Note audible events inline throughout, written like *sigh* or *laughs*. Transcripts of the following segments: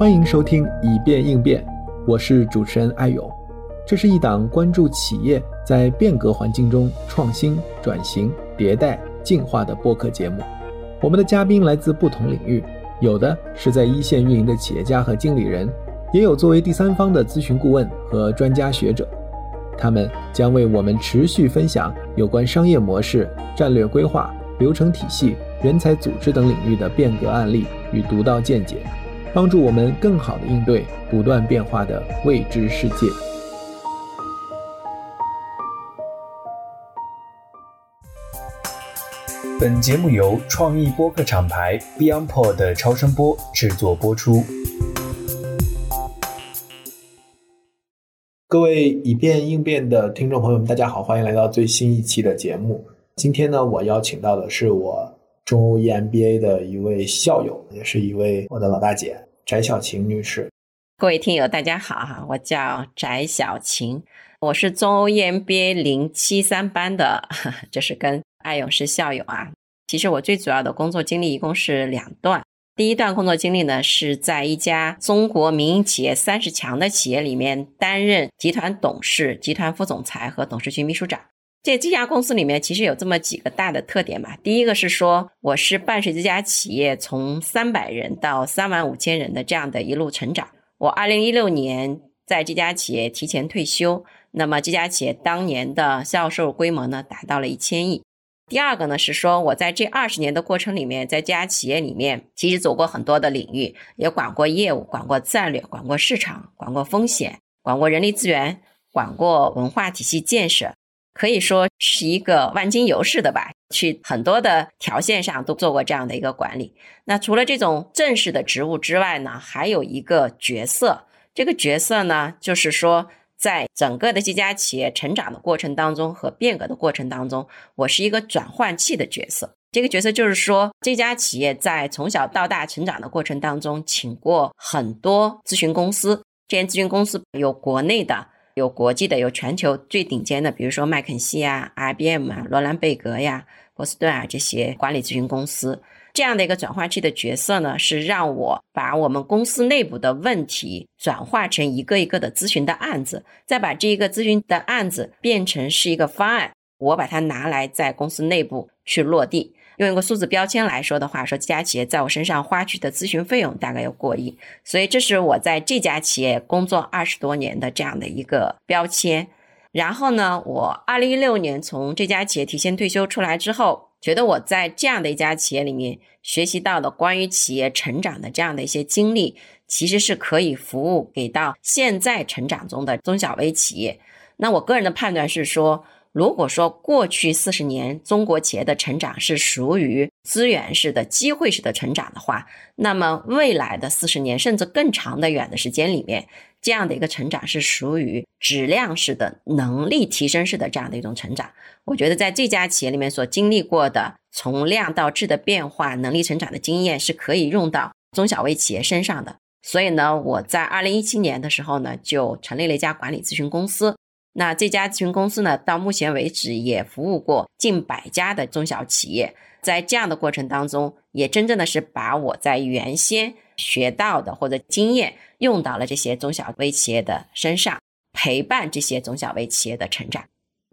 欢迎收听《以变应变》，我是主持人艾勇。这是一档关注企业在变革环境中创新、转型、迭代、进化的播客节目。我们的嘉宾来自不同领域，有的是在一线运营的企业家和经理人，也有作为第三方的咨询顾问和专家学者。他们将为我们持续分享有关商业模式、战略规划、流程体系、人才组织等领域的变革案例与独到见解。帮助我们更好的应对不断变化的未知世界。本节目由创意播客厂牌 BeyondPod 的超声波制作播出。各位以变应变的听众朋友们，大家好，欢迎来到最新一期的节目。今天呢，我邀请到的是我。中欧 EMBA 的一位校友，也是一位我的老大姐，翟小晴女士。各位听友，大家好哈，我叫翟小晴，我是中欧 EMBA 零七三班的，*laughs* 这是跟艾勇是校友啊。其实我最主要的工作经历一共是两段，第一段工作经历呢是在一家中国民营企业三十强的企业里面担任集团董事、集团副总裁和董事局秘书长。在这家公司里面，其实有这么几个大的特点吧。第一个是说，我是伴随这家企业从三百人到三万五千人的这样的一路成长。我二零一六年在这家企业提前退休，那么这家企业当年的销售规模呢达到了一千亿。第二个呢是说，我在这二十年的过程里面，在这家企业里面，其实走过很多的领域，也管过业务，管过战略，管过市场，管过风险，管过人力资源，管过文化体系建设。可以说是一个万金油似的吧，去很多的条线上都做过这样的一个管理。那除了这种正式的职务之外呢，还有一个角色，这个角色呢，就是说在整个的这家企业成长的过程当中和变革的过程当中，我是一个转换器的角色。这个角色就是说，这家企业在从小到大成长的过程当中，请过很多咨询公司，这些咨询公司有国内的。有国际的，有全球最顶尖的，比如说麦肯锡啊、IBM 啊、罗兰贝格呀、波士顿啊这些管理咨询公司，这样的一个转化器的角色呢，是让我把我们公司内部的问题转化成一个一个的咨询的案子，再把这一个咨询的案子变成是一个方案，我把它拿来在公司内部去落地。用一个数字标签来说的话，说这家企业在我身上花去的咨询费用大概有过亿，所以这是我在这家企业工作二十多年的这样的一个标签。然后呢，我二零一六年从这家企业提前退休出来之后，觉得我在这样的一家企业里面学习到的关于企业成长的这样的一些经历，其实是可以服务给到现在成长中的中小微企业。那我个人的判断是说。如果说过去四十年中国企业的成长是属于资源式的、机会式的成长的话，那么未来的四十年甚至更长的远的时间里面，这样的一个成长是属于质量式的、能力提升式的这样的一种成长。我觉得在这家企业里面所经历过的从量到质的变化、能力成长的经验是可以用到中小微企业身上的。所以呢，我在二零一七年的时候呢，就成立了一家管理咨询公司。那这家咨询公司呢，到目前为止也服务过近百家的中小企业，在这样的过程当中，也真正的是把我在原先学到的或者经验用到了这些中小微企业的身上，陪伴这些中小微企业的成长。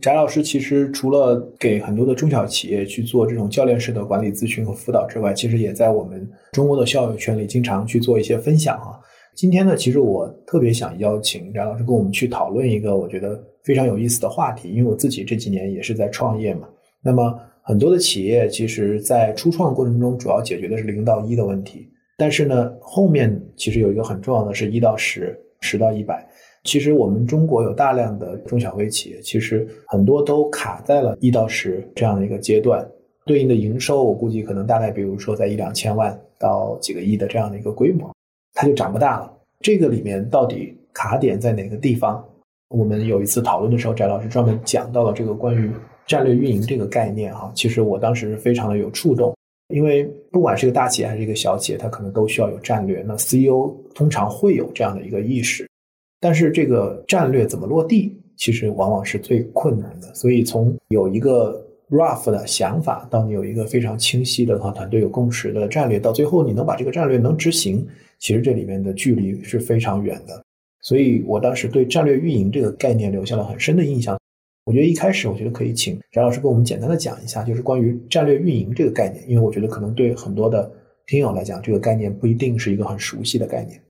翟老师其实除了给很多的中小企业去做这种教练式的管理咨询和辅导之外，其实也在我们中国的校友圈里经常去做一些分享啊。今天呢，其实我特别想邀请翟老师跟我们去讨论一个我觉得非常有意思的话题，因为我自己这几年也是在创业嘛。那么很多的企业其实，在初创过程中，主要解决的是零到一的问题，但是呢，后面其实有一个很重要的是一到十，十到一百。其实我们中国有大量的中小微企业，其实很多都卡在了一到十这样的一个阶段，对应的营收，我估计可能大概比如说在一两千万到几个亿的这样的一个规模。它就长不大了。这个里面到底卡点在哪个地方？我们有一次讨论的时候，翟老师专门讲到了这个关于战略运营这个概念哈。其实我当时非常的有触动，因为不管是一个大企业还是一个小企业，它可能都需要有战略。那 CEO 通常会有这样的一个意识，但是这个战略怎么落地，其实往往是最困难的。所以从有一个 rough 的想法，到你有一个非常清晰的和团队有共识的战略，到最后你能把这个战略能执行，其实这里面的距离是非常远的。所以我当时对战略运营这个概念留下了很深的印象。我觉得一开始，我觉得可以请翟老师跟我们简单的讲一下，就是关于战略运营这个概念，因为我觉得可能对很多的听友来讲，这个概念不一定是一个很熟悉的概念。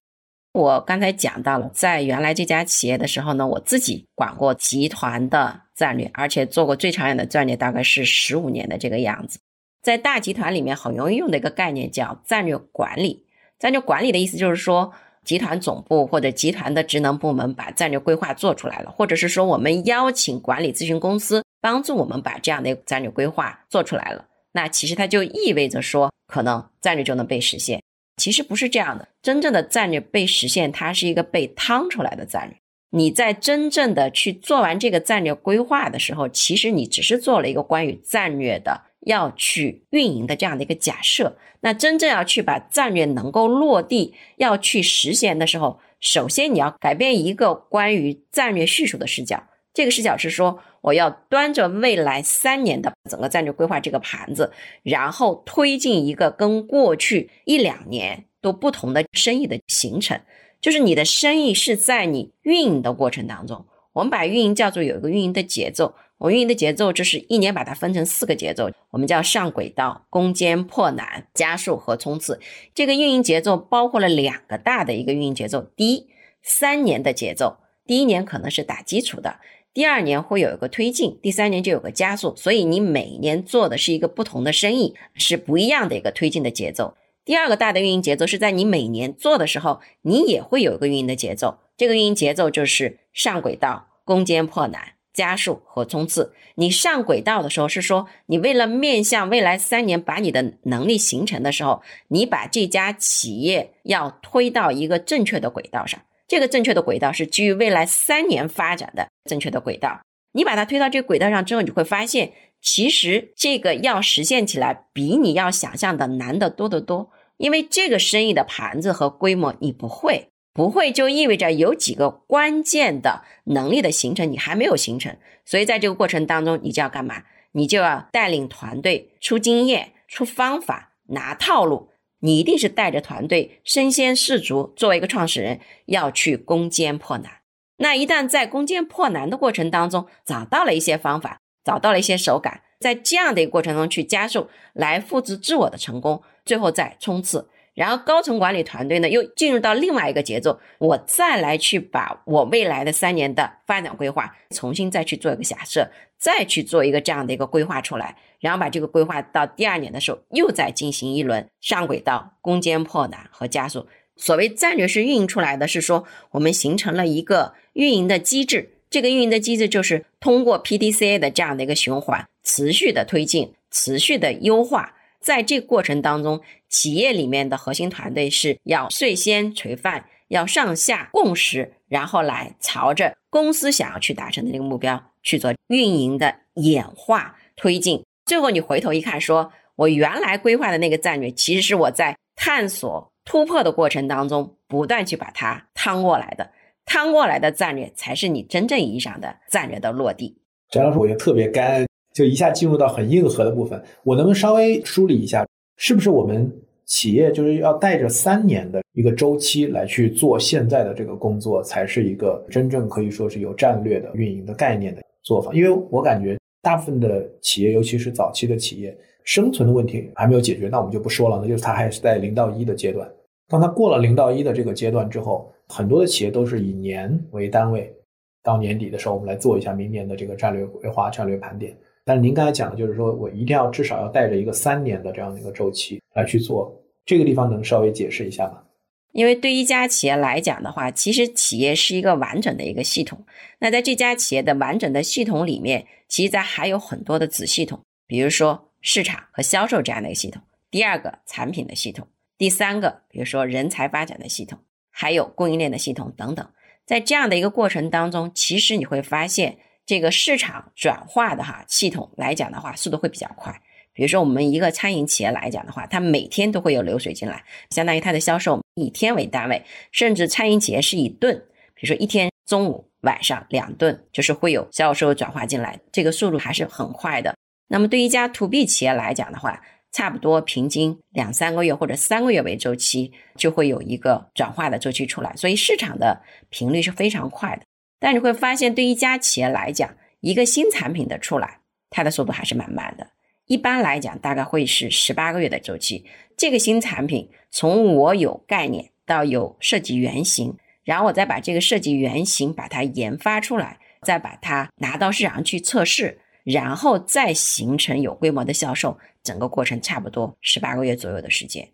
我刚才讲到了，在原来这家企业的时候呢，我自己管过集团的战略，而且做过最长远的战略，大概是十五年的这个样子。在大集团里面很容易用的一个概念叫战略管理。战略管理的意思就是说，集团总部或者集团的职能部门把战略规划做出来了，或者是说我们邀请管理咨询公司帮助我们把这样的战略规划做出来了。那其实它就意味着说，可能战略就能被实现。其实不是这样的，真正的战略被实现，它是一个被趟出来的战略。你在真正的去做完这个战略规划的时候，其实你只是做了一个关于战略的要去运营的这样的一个假设。那真正要去把战略能够落地、要去实现的时候，首先你要改变一个关于战略叙述的视角。这个视角是说，我要端着未来三年的整个战略规划这个盘子，然后推进一个跟过去一两年都不同的生意的形成。就是你的生意是在你运营的过程当中，我们把运营叫做有一个运营的节奏。我运营的节奏就是一年把它分成四个节奏，我们叫上轨道、攻坚破难、加速和冲刺。这个运营节奏包括了两个大的一个运营节奏。第一，三年的节奏，第一年可能是打基础的。第二年会有一个推进，第三年就有个加速，所以你每年做的是一个不同的生意，是不一样的一个推进的节奏。第二个大的运营节奏是在你每年做的时候，你也会有一个运营的节奏，这个运营节奏就是上轨道、攻坚破难、加速和冲刺。你上轨道的时候是说，你为了面向未来三年把你的能力形成的时候，你把这家企业要推到一个正确的轨道上。这个正确的轨道是基于未来三年发展的正确的轨道。你把它推到这个轨道上之后，你会发现，其实这个要实现起来比你要想象的难得多得多。因为这个生意的盘子和规模你不会，不会就意味着有几个关键的能力的形成你还没有形成。所以在这个过程当中，你就要干嘛？你就要带领团队出经验、出方法、拿套路。你一定是带着团队身先士卒，作为一个创始人要去攻坚破难。那一旦在攻坚破难的过程当中找到了一些方法，找到了一些手感，在这样的一个过程中去加速，来复制自我的成功，最后再冲刺。然后高层管理团队呢，又进入到另外一个节奏，我再来去把我未来的三年的发展规划重新再去做一个假设，再去做一个这样的一个规划出来，然后把这个规划到第二年的时候又再进行一轮上轨道、攻坚破难和加速。所谓战略是运营出来的，是说我们形成了一个运营的机制，这个运营的机制就是通过 PDCA 的这样的一个循环，持续的推进，持续的优化。在这过程当中，企业里面的核心团队是要率先垂范，要上下共识，然后来朝着公司想要去达成的那个目标去做运营的演化推进。最后你回头一看，说我原来规划的那个战略，其实是我在探索突破的过程当中不断去把它趟过来的，趟过来的战略才是你真正意义上的战略的落地。翟老师，我也特别干。就一下进入到很硬核的部分，我能不能稍微梳理一下，是不是我们企业就是要带着三年的一个周期来去做现在的这个工作，才是一个真正可以说是有战略的运营的概念的做法？因为我感觉大部分的企业，尤其是早期的企业，生存的问题还没有解决，那我们就不说了，那就是它还是在零到一的阶段。当它过了零到一的这个阶段之后，很多的企业都是以年为单位，到年底的时候，我们来做一下明年的这个战略规划、战略盘点。但是您刚才讲的就是说，我一定要至少要带着一个三年的这样的一个周期来去做，这个地方能稍微解释一下吗？因为对一家企业来讲的话，其实企业是一个完整的一个系统。那在这家企业的完整的系统里面，其实在还有很多的子系统，比如说市场和销售这样的一个系统，第二个产品的系统，第三个比如说人才发展的系统，还有供应链的系统等等。在这样的一个过程当中，其实你会发现。这个市场转化的哈系统来讲的话，速度会比较快。比如说，我们一个餐饮企业来讲的话，它每天都会有流水进来，相当于它的销售以天为单位，甚至餐饮企业是以顿。比如说，一天中午、晚上两顿，就是会有销售转化进来，这个速度还是很快的。那么对于一家 to B 企业来讲的话，差不多平均两三个月或者三个月为周期，就会有一个转化的周期出来，所以市场的频率是非常快的。但你会发现，对一家企业来讲，一个新产品的出来，它的速度还是蛮慢的。一般来讲，大概会是十八个月的周期。这个新产品从我有概念到有设计原型，然后我再把这个设计原型把它研发出来，再把它拿到市场去测试，然后再形成有规模的销售，整个过程差不多十八个月左右的时间。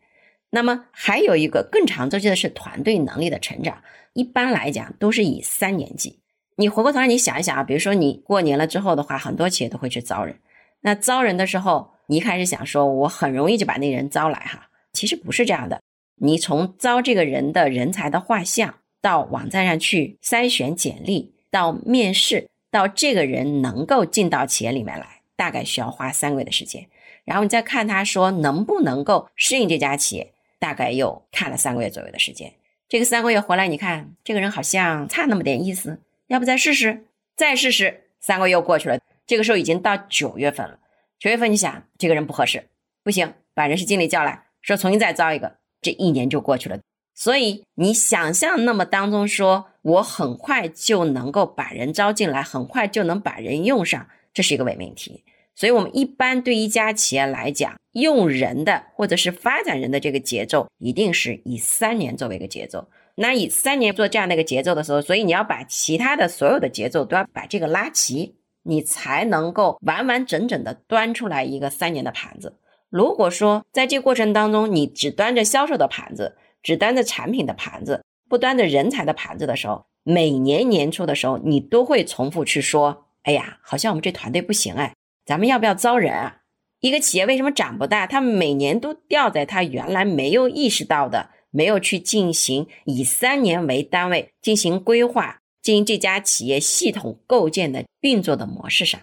那么还有一个更长周期的是团队能力的成长，一般来讲都是以三年计。你回过头来你想一想啊，比如说你过年了之后的话，很多企业都会去招人。那招人的时候，你一开始想说，我很容易就把那人招来哈，其实不是这样的。你从招这个人的人才的画像，到网站上去筛选简历，到面试，到这个人能够进到企业里面来，大概需要花三个月的时间。然后你再看他说能不能够适应这家企业，大概又看了三个月左右的时间。这个三个月回来，你看这个人好像差那么点意思，要不再试试？再试试？三个月又过去了。这个时候已经到九月份了，九月份你想这个人不合适，不行，把人事经理叫来说重新再招一个，这一年就过去了。所以你想象那么当中说，我很快就能够把人招进来，很快就能把人用上，这是一个伪命题。所以我们一般对一家企业来讲，用人的或者是发展人的这个节奏，一定是以三年作为一个节奏。那以三年做这样的一个节奏的时候，所以你要把其他的所有的节奏都要把这个拉齐。你才能够完完整整的端出来一个三年的盘子。如果说在这个过程当中，你只端着销售的盘子，只端着产品的盘子，不端着人才的盘子的时候，每年年初的时候，你都会重复去说：“哎呀，好像我们这团队不行哎，咱们要不要招人啊？”一个企业为什么长不大？他每年都掉在他原来没有意识到的，没有去进行以三年为单位进行规划。进行这家企业系统构建的运作的模式上，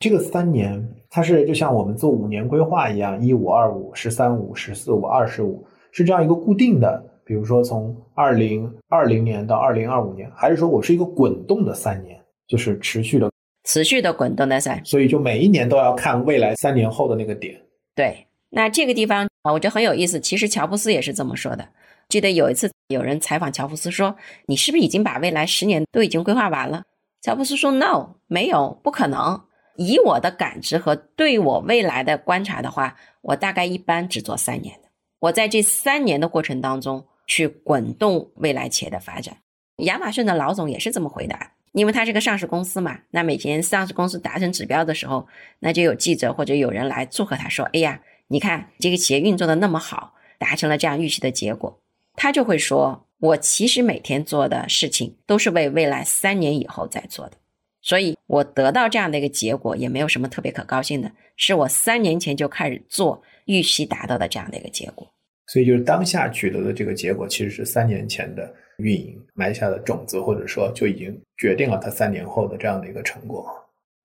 这个三年它是就像我们做五年规划一样，一五二五、十三五、十四五、二十五，是这样一个固定的。比如说从二零二零年到二零二五年，还是说我是一个滚动的三年，就是持续的、持续的滚动的赛，所以就每一年都要看未来三年后的那个点。对，那这个地方啊，我觉得很有意思。其实乔布斯也是这么说的。记得有一次有人采访乔布斯说：“你是不是已经把未来十年都已经规划完了？”乔布斯说：“No，没有，不可能。以我的感知和对我未来的观察的话，我大概一般只做三年的。我在这三年的过程当中去滚动未来企业的发展。”亚马逊的老总也是这么回答，因为他是个上市公司嘛。那每天上市公司达成指标的时候，那就有记者或者有人来祝贺他说：“哎呀，你看这个企业运作的那么好，达成了这样预期的结果。”他就会说：“我其实每天做的事情都是为未来三年以后再做的，所以我得到这样的一个结果也没有什么特别可高兴的，是我三年前就开始做预期达到的这样的一个结果。所以就是当下取得的这个结果，其实是三年前的运营埋下的种子，或者说就已经决定了它三年后的这样的一个成果。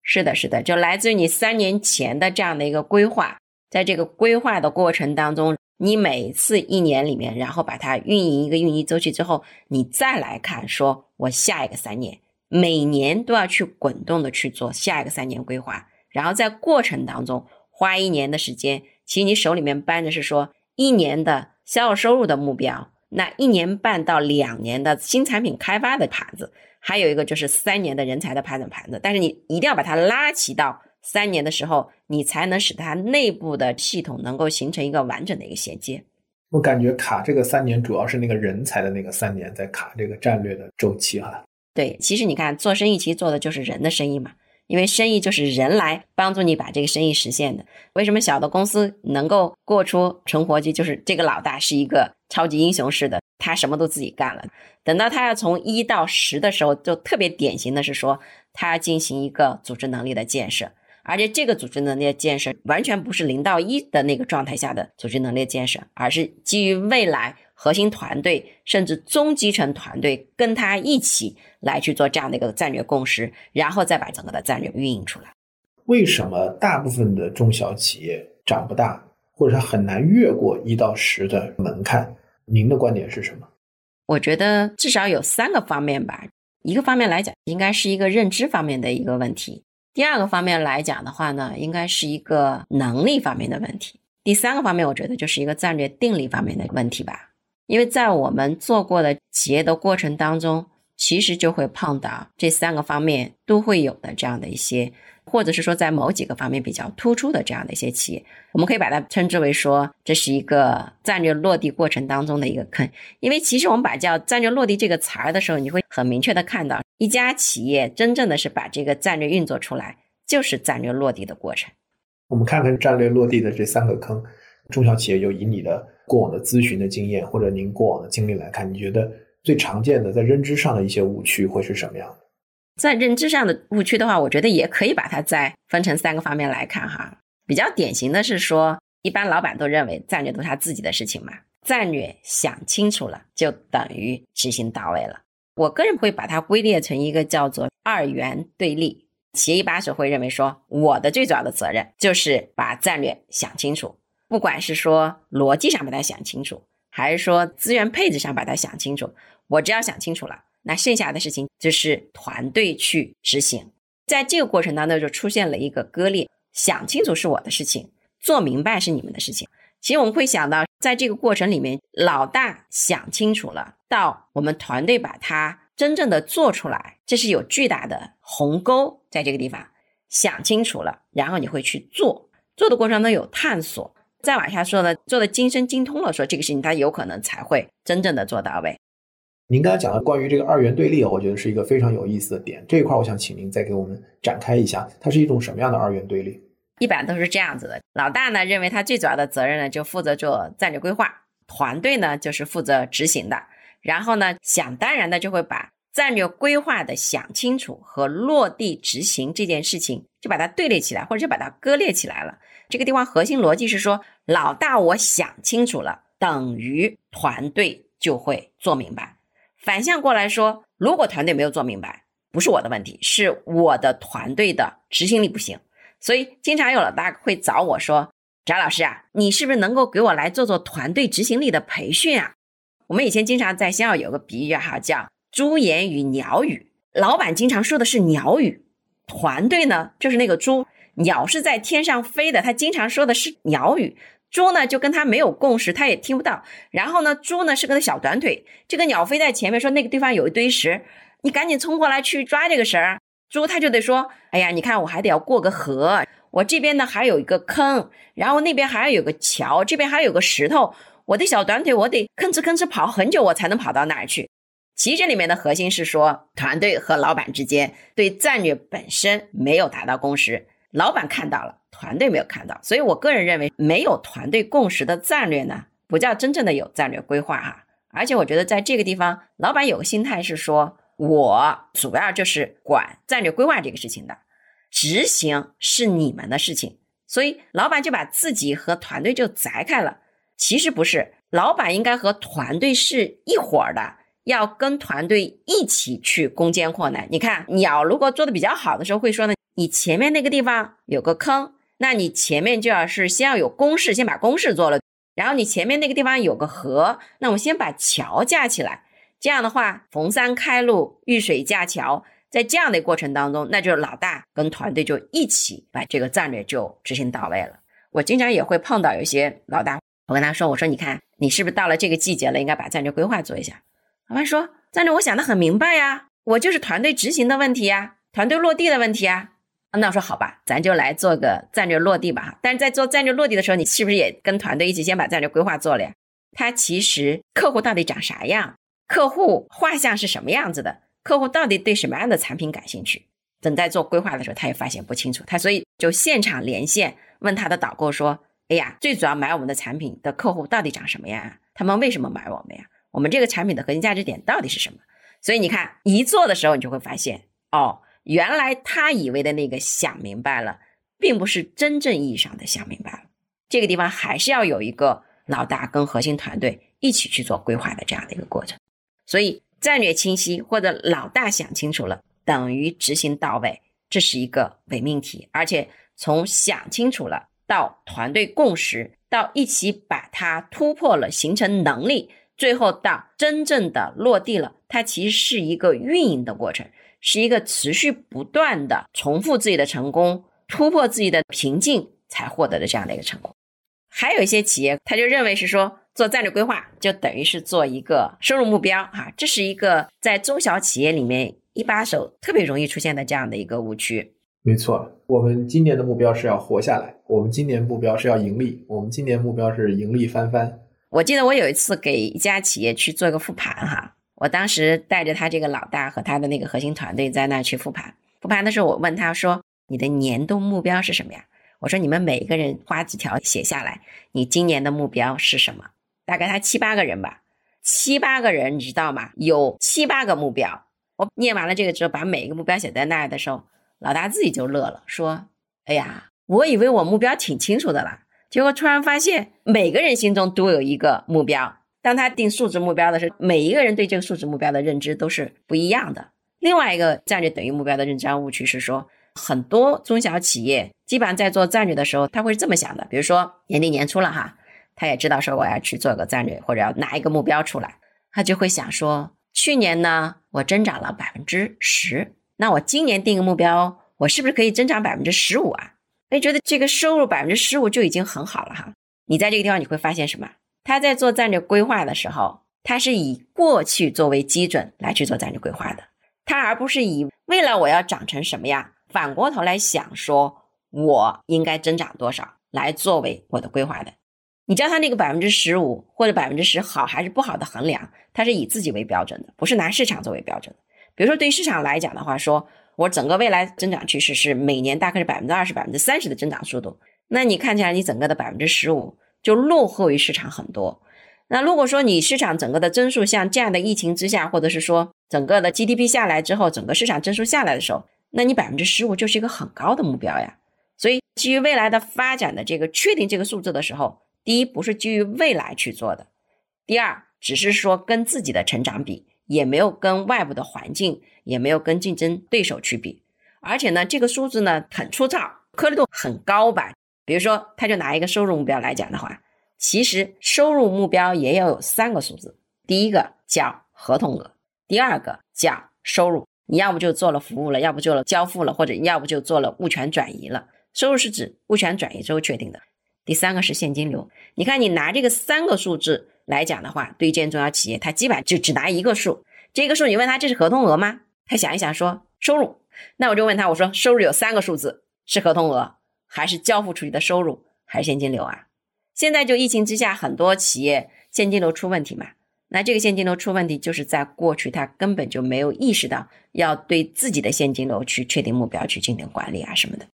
是的，是的，就来自于你三年前的这样的一个规划，在这个规划的过程当中。”你每次一年里面，然后把它运营一个运营周期之后，你再来看，说我下一个三年，每年都要去滚动的去做下一个三年规划，然后在过程当中花一年的时间，其实你手里面搬的是说一年的销售收入的目标，那一年半到两年的新产品开发的盘子，还有一个就是三年的人才的盘整盘子，但是你一定要把它拉齐到。三年的时候，你才能使它内部的系统能够形成一个完整的一个衔接。我感觉卡这个三年主要是那个人才的那个三年在卡这个战略的周期哈。对，其实你看做生意其实做的就是人的生意嘛，因为生意就是人来帮助你把这个生意实现的。为什么小的公司能够过出存活期？就是这个老大是一个超级英雄式的，他什么都自己干了。等到他要从一到十的时候，就特别典型的是说，他要进行一个组织能力的建设。而且这个组织能力的建设完全不是零到一的那个状态下的组织能力建设，而是基于未来核心团队甚至中基层团队跟他一起来去做这样的一个战略共识，然后再把整个的战略运营出来。为什么大部分的中小企业长不大，或者很难越过一到十的门槛？您的观点是什么？我觉得至少有三个方面吧。一个方面来讲，应该是一个认知方面的一个问题。第二个方面来讲的话呢，应该是一个能力方面的问题。第三个方面，我觉得就是一个战略定力方面的问题吧。因为在我们做过的企业的过程当中，其实就会碰到这三个方面都会有的这样的一些。或者是说，在某几个方面比较突出的这样的一些企业，我们可以把它称之为说，这是一个战略落地过程当中的一个坑。因为其实我们把叫战略落地这个词儿的时候，你会很明确的看到，一家企业真正的是把这个战略运作出来，就是战略落地的过程。我们看看战略落地的这三个坑，中小企业有以你的过往的咨询的经验，或者您过往的经历来看，你觉得最常见的在认知上的一些误区会是什么样的？在认知上的误区的话，我觉得也可以把它再分成三个方面来看哈。比较典型的是说，一般老板都认为战略都是他自己的事情嘛，战略想清楚了就等于执行到位了。我个人会把它归列成一个叫做二元对立。企业一把手会认为说，我的最主要的责任就是把战略想清楚，不管是说逻辑上把它想清楚，还是说资源配置上把它想清楚，我只要想清楚了。那剩下的事情就是团队去执行，在这个过程当中就出现了一个割裂。想清楚是我的事情，做明白是你们的事情。其实我们会想到，在这个过程里面，老大想清楚了，到我们团队把它真正的做出来，这是有巨大的鸿沟在这个地方。想清楚了，然后你会去做，做的过程当中有探索，再往下说呢，做的精深精通了，说这个事情他有可能才会真正的做到位。您刚才讲的关于这个二元对立，我觉得是一个非常有意思的点。这一块，我想请您再给我们展开一下，它是一种什么样的二元对立？一般都是这样子的：老大呢，认为他最主要的责任呢，就负责做战略规划；团队呢，就是负责执行的。然后呢，想当然的就会把战略规划的想清楚和落地执行这件事情，就把它对立起来，或者就把它割裂起来了。这个地方核心逻辑是说，老大我想清楚了，等于团队就会做明白。反向过来说，如果团队没有做明白，不是我的问题，是我的团队的执行力不行。所以经常有老大会找我说：“翟老师啊，你是不是能够给我来做做团队执行力的培训啊？”我们以前经常在学校有个比喻哈，叫“猪言语鸟语”。老板经常说的是鸟语，团队呢就是那个猪，鸟是在天上飞的，他经常说的是鸟语。猪呢就跟他没有共识，他也听不到。然后呢，猪呢是个小短腿，这个鸟飞在前面，说那个地方有一堆石，你赶紧冲过来去抓这个绳儿。猪他就得说，哎呀，你看我还得要过个河，我这边呢还有一个坑，然后那边还要有个桥，这边还有个石头，我的小短腿我得吭哧吭哧跑很久，我才能跑到那儿去。其实这里面的核心是说，团队和老板之间对战略本身没有达到共识，老板看到了。团队没有看到，所以我个人认为，没有团队共识的战略呢，不叫真正的有战略规划哈。而且我觉得在这个地方，老板有个心态是说，我主要就是管战略规划这个事情的，执行是你们的事情。所以老板就把自己和团队就摘开了。其实不是，老板应该和团队是一伙的，要跟团队一起去攻坚扩难。你看，鸟如果做的比较好的时候，会说呢，你前面那个地方有个坑。那你前面就要是先要有公式，先把公式做了，然后你前面那个地方有个河，那我先把桥架起来。这样的话，逢山开路，遇水架桥，在这样的过程当中，那就是老大跟团队就一起把这个战略就执行到位了。我经常也会碰到有些老大，我跟他说，我说你看，你是不是到了这个季节了，应该把战略规划做一下？老板说，战略我想的很明白呀，我就是团队执行的问题呀，团队落地的问题啊。那我说好吧，咱就来做个战略落地吧。但是在做战略落地的时候，你是不是也跟团队一起先把战略规划做了呀？他其实客户到底长啥样？客户画像是什么样子的？客户到底对什么样的产品感兴趣？等在做规划的时候，他也发现不清楚。他所以就现场连线问他的导购说：“哎呀，最主要买我们的产品的客户到底长什么样啊？他们为什么买我们呀？我们这个产品的核心价值点到底是什么？”所以你看，一做的时候，你就会发现哦。原来他以为的那个想明白了，并不是真正意义上的想明白了。这个地方还是要有一个老大跟核心团队一起去做规划的这样的一个过程。所以战略清晰或者老大想清楚了，等于执行到位，这是一个伪命题。而且从想清楚了到团队共识，到一起把它突破了，形成能力，最后到真正的落地了，它其实是一个运营的过程。是一个持续不断的重复自己的成功，突破自己的瓶颈才获得的这样的一个成功。还有一些企业，他就认为是说做战略规划就等于是做一个收入目标哈，这是一个在中小企业里面一把手特别容易出现的这样的一个误区。没错，我们今年的目标是要活下来，我们今年目标是要盈利，我们今年目标是盈利翻番。我记得我有一次给一家企业去做一个复盘哈，我当时带着他这个老大和他的那个核心团队在那去复盘。复盘的时候，我问他说：“你的年度目标是什么呀？”我说：“你们每一个人花几条写下来，你今年的目标是什么？”大概他七八个人吧，七八个人，你知道吗？有七八个目标。我念完了这个之后，把每一个目标写在那儿的时候。老大自己就乐了，说：“哎呀，我以为我目标挺清楚的了，结果突然发现每个人心中都有一个目标。当他定数值目标的时候，每一个人对这个数值目标的认知都是不一样的。另外一个战略等于目标的认知误区是说，很多中小企业基本上在做战略的时候，他会是这么想的：比如说年底年初了哈，他也知道说我要去做个战略或者要拿一个目标出来，他就会想说，去年呢我增长了百分之十。”那我今年定个目标，我是不是可以增长百分之十五啊？哎，觉得这个收入百分之十五就已经很好了哈。你在这个地方你会发现什么？他在做战略规划的时候，他是以过去作为基准来去做战略规划的，他而不是以未来我要长成什么样，反过头来想说我应该增长多少来作为我的规划的。你知道他那个百分之十五或者百分之十好还是不好的衡量，他是以自己为标准的，不是拿市场作为标准。比如说，对市场来讲的话，说我整个未来增长趋势是每年大概是百分之二十、百分之三十的增长速度，那你看起来你整个的百分之十五就落后于市场很多。那如果说你市场整个的增速像这样的疫情之下，或者是说整个的 GDP 下来之后，整个市场增速下来的时候，那你百分之十五就是一个很高的目标呀。所以，基于未来的发展的这个确定这个数字的时候，第一不是基于未来去做的，第二只是说跟自己的成长比。也没有跟外部的环境，也没有跟竞争对手去比，而且呢，这个数字呢很粗糙，颗粒度很高吧？比如说，他就拿一个收入目标来讲的话，其实收入目标也要有三个数字，第一个叫合同额，第二个叫收入，你要不就做了服务了，要不就交付了，或者要不就做了物权转移了。收入是指物权转移之后确定的，第三个是现金流。你看，你拿这个三个数字。来讲的话，对一间中小企业，他基本就只拿一个数。这个数，你问他这是合同额吗？他想一想说收入。那我就问他，我说收入有三个数字，是合同额，还是交付出去的收入，还是现金流啊？现在就疫情之下，很多企业现金流出问题嘛。那这个现金流出问题，就是在过去他根本就没有意识到要对自己的现金流去确定目标，去进行管理啊什么的。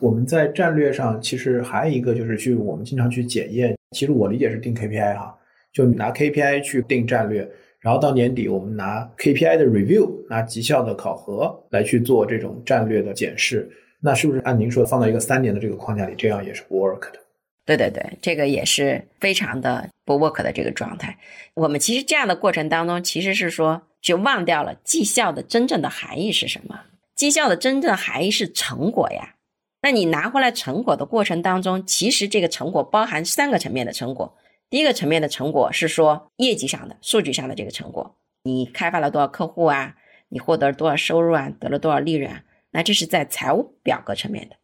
我们在战略上其实还有一个就是去我们经常去检验，其实我理解是定 KPI 哈。就拿 KPI 去定战略，然后到年底我们拿 KPI 的 review，拿绩效的考核来去做这种战略的检视。那是不是按您说的放到一个三年的这个框架里，这样也是不 work 的？对对对，这个也是非常的不 work 的这个状态。我们其实这样的过程当中，其实是说就忘掉了绩效的真正的含义是什么？绩效的真正含义是成果呀。那你拿回来成果的过程当中，其实这个成果包含三个层面的成果。第一个层面的成果是说业绩上的、数据上的这个成果，你开发了多少客户啊？你获得了多少收入啊？得了多少利润啊？那这是在财务表格层面的。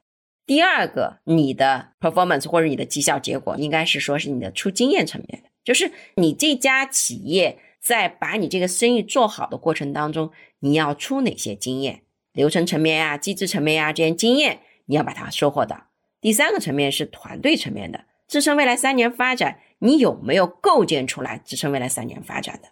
第二个，你的 performance 或者你的绩效结果，应该是说是你的出经验层面的，就是你这家企业在把你这个生意做好的过程当中，你要出哪些经验？流程层面啊、机制层面啊这些经验，你要把它收获到。第三个层面是团队层面的，支撑未来三年发展。你有没有构建出来支撑未来三年发展的？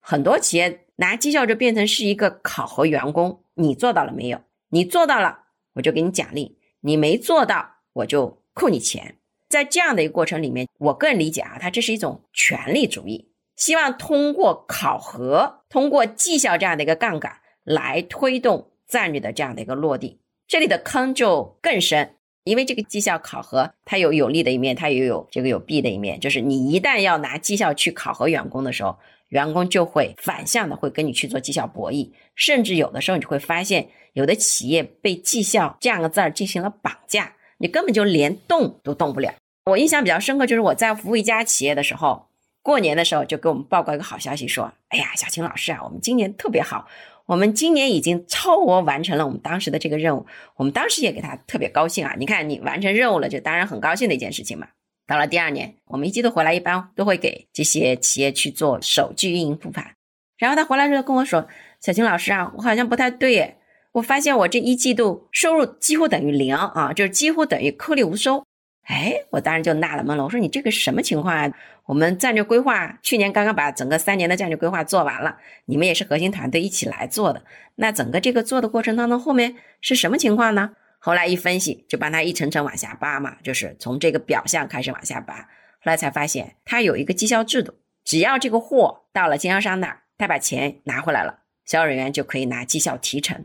很多企业拿绩效就变成是一个考核员工，你做到了没有？你做到了，我就给你奖励；你没做到，我就扣你钱。在这样的一个过程里面，我个人理解啊，它这是一种权力主义，希望通过考核、通过绩效这样的一个杠杆来推动战略的这样的一个落地。这里的坑就更深。因为这个绩效考核，它有有利的一面，它也有这个有弊的一面。就是你一旦要拿绩效去考核员工的时候，员工就会反向的会跟你去做绩效博弈，甚至有的时候你就会发现，有的企业被绩效这样个字儿进行了绑架，你根本就连动都动不了。我印象比较深刻，就是我在服务一家企业的时候，过年的时候就给我们报告一个好消息，说：“哎呀，小秦老师啊，我们今年特别好，我们今年已经超额完成了我们当时的这个任务，我们当时也给他特别高兴啊！你看你完成任务了，就当然很高兴的一件事情嘛。到了第二年，我们一季度回来，一般都会给这些企业去做首季运营复盘。然后他回来之后跟我说：“小青老师啊，我好像不太对耶，我发现我这一季度收入几乎等于零啊，就是几乎等于颗粒无收。”哎，我当然就纳了闷了，我说你这个什么情况啊？我们战略规划去年刚刚把整个三年的战略规划做完了，你们也是核心团队一起来做的，那整个这个做的过程当中，后面是什么情况呢？后来一分析，就帮他一层层往下扒嘛，就是从这个表象开始往下扒，后来才发现他有一个绩效制度，只要这个货到了经销商那儿，他把钱拿回来了，销售人员就可以拿绩效提成。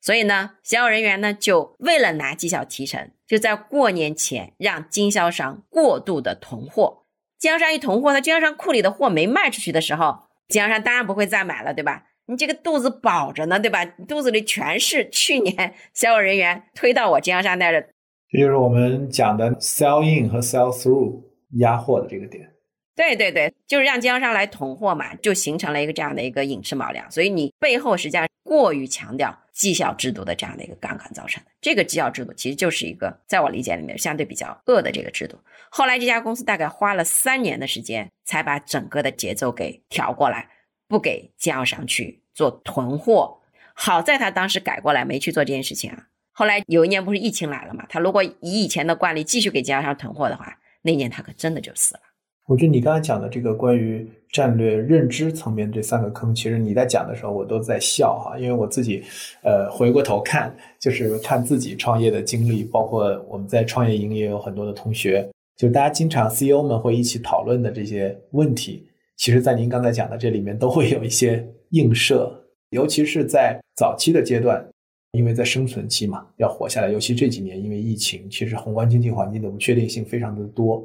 所以呢，销售人员呢就为了拿绩效提成，就在过年前让经销商过度的囤货。经销商一囤货，他经销商库里的货没卖出去的时候，经销商当然不会再买了，对吧？你这个肚子饱着呢，对吧？肚子里全是去年 *laughs* 销售人员推到我经销商那儿的。这就是我们讲的 sell in 和 sell through 压货的这个点。对对对，就是让经销商来囤货嘛，就形成了一个这样的一个寅吃卯粮。所以你背后实际上过于强调绩效制度的这样的一个杠杆造成的。这个绩效制度其实就是一个在我理解里面相对比较恶的这个制度。后来这家公司大概花了三年的时间才把整个的节奏给调过来，不给经销商去做囤货。好在他当时改过来没去做这件事情啊。后来有一年不是疫情来了嘛，他如果以以前的惯例继续给经销商囤货的话，那年他可真的就死了。我觉得你刚才讲的这个关于战略认知层面这三个坑，其实你在讲的时候我都在笑哈，因为我自己，呃，回过头看，就是看自己创业的经历，包括我们在创业营也有很多的同学，就大家经常 CEO 们会一起讨论的这些问题，其实，在您刚才讲的这里面都会有一些映射，尤其是在早期的阶段，因为在生存期嘛，要活下来，尤其这几年因为疫情，其实宏观经济环境的不确定性非常的多。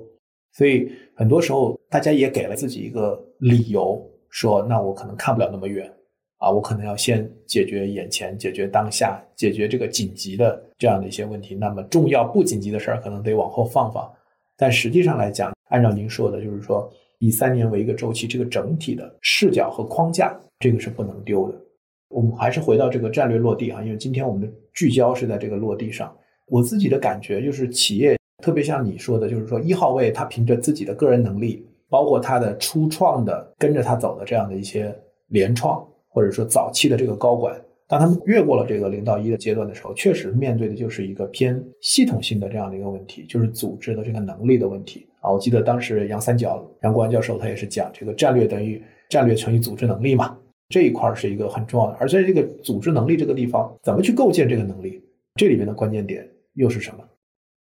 所以很多时候，大家也给了自己一个理由，说那我可能看不了那么远，啊，我可能要先解决眼前，解决当下，解决这个紧急的这样的一些问题。那么重要不紧急的事儿，可能得往后放放。但实际上来讲，按照您说的，就是说以三年为一个周期，这个整体的视角和框架，这个是不能丢的。我们还是回到这个战略落地啊，因为今天我们的聚焦是在这个落地上。我自己的感觉就是企业。特别像你说的，就是说一号位他凭着自己的个人能力，包括他的初创的跟着他走的这样的一些联创，或者说早期的这个高管，当他们越过了这个零到一的阶段的时候，确实面对的就是一个偏系统性的这样的一个问题，就是组织的这个能力的问题啊。我记得当时杨三角杨国安教授他也是讲，这个战略等于战略乘以组织能力嘛，这一块是一个很重要的。而在这个组织能力这个地方，怎么去构建这个能力，这里面的关键点又是什么？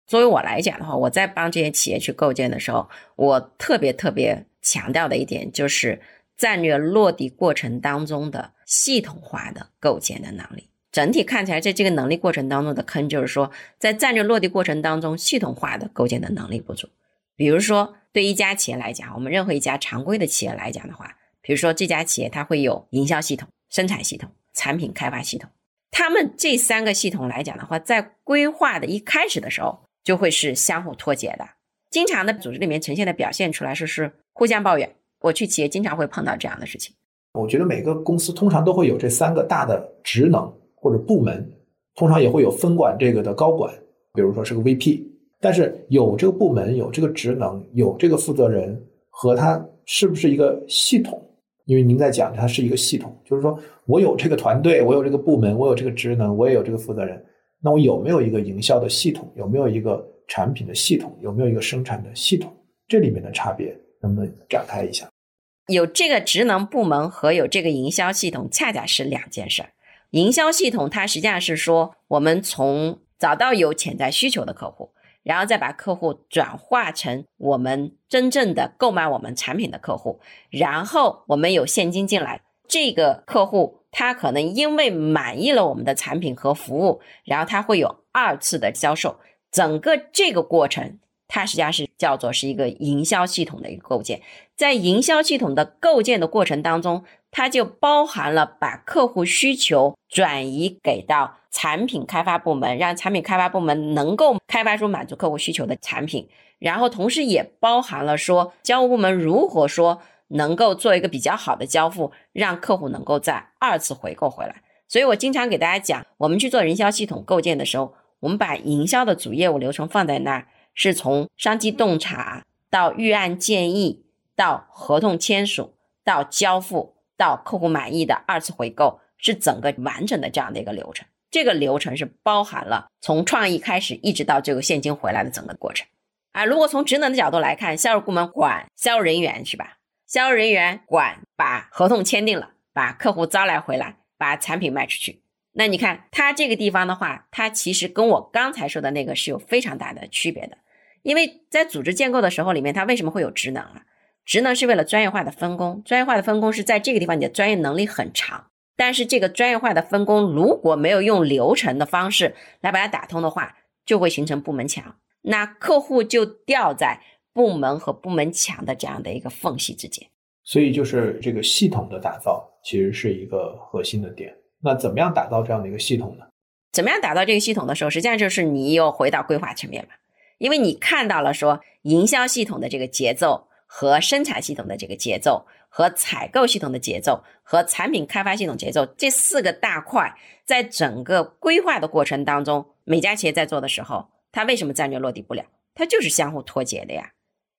作为我来讲的话，我在帮这些企业去构建的时候，我特别特别强调的一点就是战略落地过程当中的系统化的构建的能力。整体看起来，在这个能力过程当中的坑，就是说在战略落地过程当中，系统化的构建的能力不足。比如说，对一家企业来讲，我们任何一家常规的企业来讲的话，比如说这家企业它会有营销系统、生产系统、产品开发系统，他们这三个系统来讲的话，在规划的一开始的时候。就会是相互脱节的，经常的组织里面呈现的表现出来是是互相抱怨。我去企业经常会碰到这样的事情。我觉得每个公司通常都会有这三个大的职能或者部门，通常也会有分管这个的高管，比如说是个 VP。但是有这个部门、有这个职能、有这个负责人和他是不是一个系统？因为您在讲它是一个系统，就是说我有这个团队，我有这个部门，我有这个职能，我也有这个负责人。那我有没有一个营销的系统？有没有一个产品的系统？有没有一个生产的系统？这里面的差别能不能展开一下？有这个职能部门和有这个营销系统，恰恰是两件事儿。营销系统它实际上是说，我们从找到有潜在需求的客户，然后再把客户转化成我们真正的购买我们产品的客户，然后我们有现金进来，这个客户。他可能因为满意了我们的产品和服务，然后他会有二次的销售。整个这个过程，它实际上是叫做是一个营销系统的一个构建。在营销系统的构建的过程当中，它就包含了把客户需求转移给到产品开发部门，让产品开发部门能够开发出满足客户需求的产品。然后同时也包含了说，交互部门如何说。能够做一个比较好的交付，让客户能够在二次回购回来。所以我经常给大家讲，我们去做营销系统构建的时候，我们把营销的主业务流程放在那儿，是从商机洞察到预案建议，到合同签署，到交付，到客户满意的二次回购，是整个完整的这样的一个流程。这个流程是包含了从创意开始，一直到这个现金回来的整个过程。啊，如果从职能的角度来看，销售部门管销售人员是吧？销售人员管把合同签订了，把客户招来回来。把产品卖出去，那你看它这个地方的话，它其实跟我刚才说的那个是有非常大的区别的。因为在组织建构的时候里面，它为什么会有职能啊？职能是为了专业化的分工，专业化的分工是在这个地方你的专业能力很长，但是这个专业化的分工如果没有用流程的方式来把它打通的话，就会形成部门墙，那客户就掉在部门和部门墙的这样的一个缝隙之间。所以就是这个系统的打造。其实是一个核心的点。那怎么样打造这样的一个系统呢？怎么样打造这个系统的时候，实际上就是你又回到规划层面了，因为你看到了说营销系统的这个节奏和生产系统的这个节奏和采购系统的节奏和产品开发系统节奏这四个大块，在整个规划的过程当中，每家企业在做的时候，它为什么战略落地不了？它就是相互脱节的呀。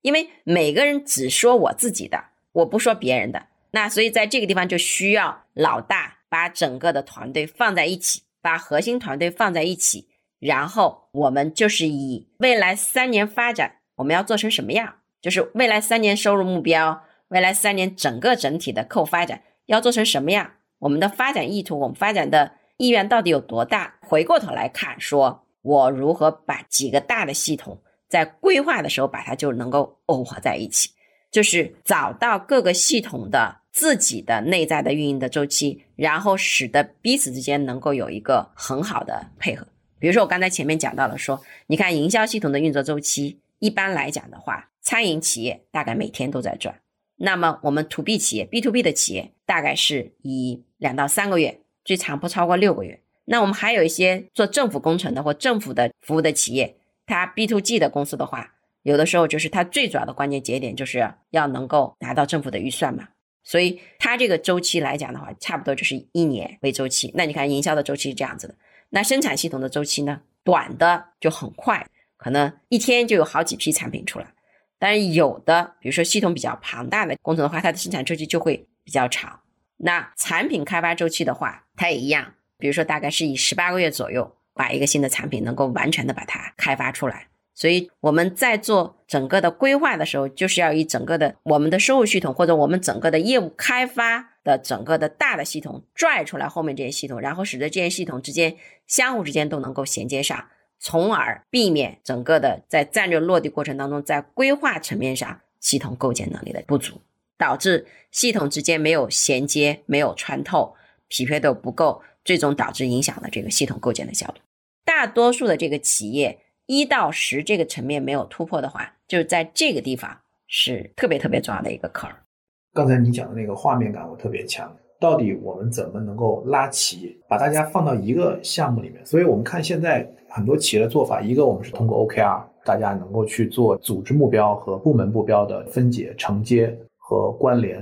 因为每个人只说我自己的，我不说别人的。那所以在这个地方就需要老大把整个的团队放在一起，把核心团队放在一起，然后我们就是以未来三年发展我们要做成什么样，就是未来三年收入目标，未来三年整个整体的客户发展要做成什么样，我们的发展意图，我们发展的意愿到底有多大？回过头来看，说我如何把几个大的系统在规划的时候把它就能够耦合在一起，就是找到各个系统的。自己的内在的运营的周期，然后使得彼此之间能够有一个很好的配合。比如说，我刚才前面讲到了，说你看营销系统的运作周期，一般来讲的话，餐饮企业大概每天都在转。那么我们 to B 企业、B to B 的企业，大概是以两到三个月，最长不超过六个月。那我们还有一些做政府工程的或政府的服务的企业，它 B to G 的公司的话，有的时候就是它最主要的关键节点，就是要能够拿到政府的预算嘛。所以它这个周期来讲的话，差不多就是一年为周期。那你看营销的周期是这样子的，那生产系统的周期呢，短的就很快，可能一天就有好几批产品出来。但是有的，比如说系统比较庞大的工程的话，它的生产周期就会比较长。那产品开发周期的话，它也一样，比如说大概是以十八个月左右，把一个新的产品能够完全的把它开发出来。所以我们在做整个的规划的时候，就是要以整个的我们的收入系统或者我们整个的业务开发的整个的大的系统拽出来后面这些系统，然后使得这些系统之间相互之间都能够衔接上，从而避免整个的在战略落地过程当中，在规划层面上系统构建能力的不足，导致系统之间没有衔接、没有穿透、匹配度不够，最终导致影响了这个系统构建的效率。大多数的这个企业。一到十这个层面没有突破的话，就是在这个地方是特别特别重要的一个坎儿。刚才你讲的那个画面感我特别强，到底我们怎么能够拉齐，把大家放到一个项目里面？所以我们看现在很多企业的做法，一个我们是通过 OKR，大家能够去做组织目标和部门目标的分解、承接和关联；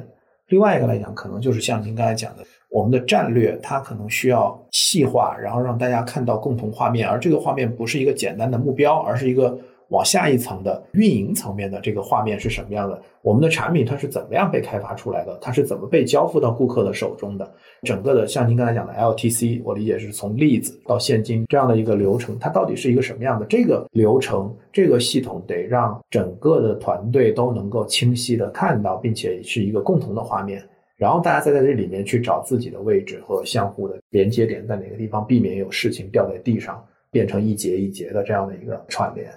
另外一个来讲，可能就是像您刚才讲的。我们的战略它可能需要细化，然后让大家看到共同画面，而这个画面不是一个简单的目标，而是一个往下一层的运营层面的这个画面是什么样的？我们的产品它是怎么样被开发出来的？它是怎么被交付到顾客的手中的？整个的像您刚才讲的 LTC，我理解是从例子到现金这样的一个流程，它到底是一个什么样的？这个流程这个系统得让整个的团队都能够清晰的看到，并且是一个共同的画面。然后大家再在这里面去找自己的位置和相互的连接点在哪个地方，避免有事情掉在地上，变成一节一节的这样的一个串联。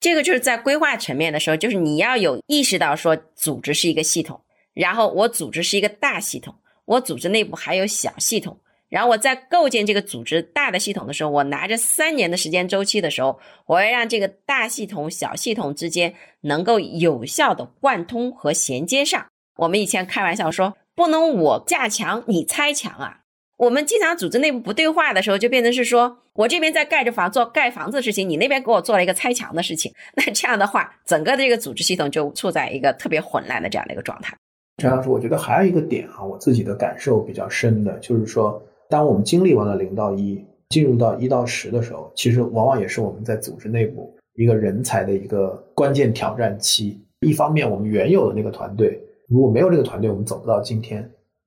这个就是在规划层面的时候，就是你要有意识到说，组织是一个系统，然后我组织是一个大系统，我组织内部还有小系统，然后我在构建这个组织大的系统的时候，我拿着三年的时间周期的时候，我要让这个大系统、小系统之间能够有效的贯通和衔接上。我们以前开玩笑说。不能我架墙你拆墙啊！我们经常组织内部不对话的时候，就变成是说我这边在盖着房做盖房子的事情，你那边给我做了一个拆墙的事情。*laughs* 那这样的话，整个的这个组织系统就处在一个特别混乱的这样的一个状态。陈老师，我觉得还有一个点啊，我自己的感受比较深的，就是说，当我们经历完了零到一，进入到一到十的时候，其实往往也是我们在组织内部一个人才的一个关键挑战期。一方面，我们原有的那个团队，如果没有这个团队，我们走不到今天；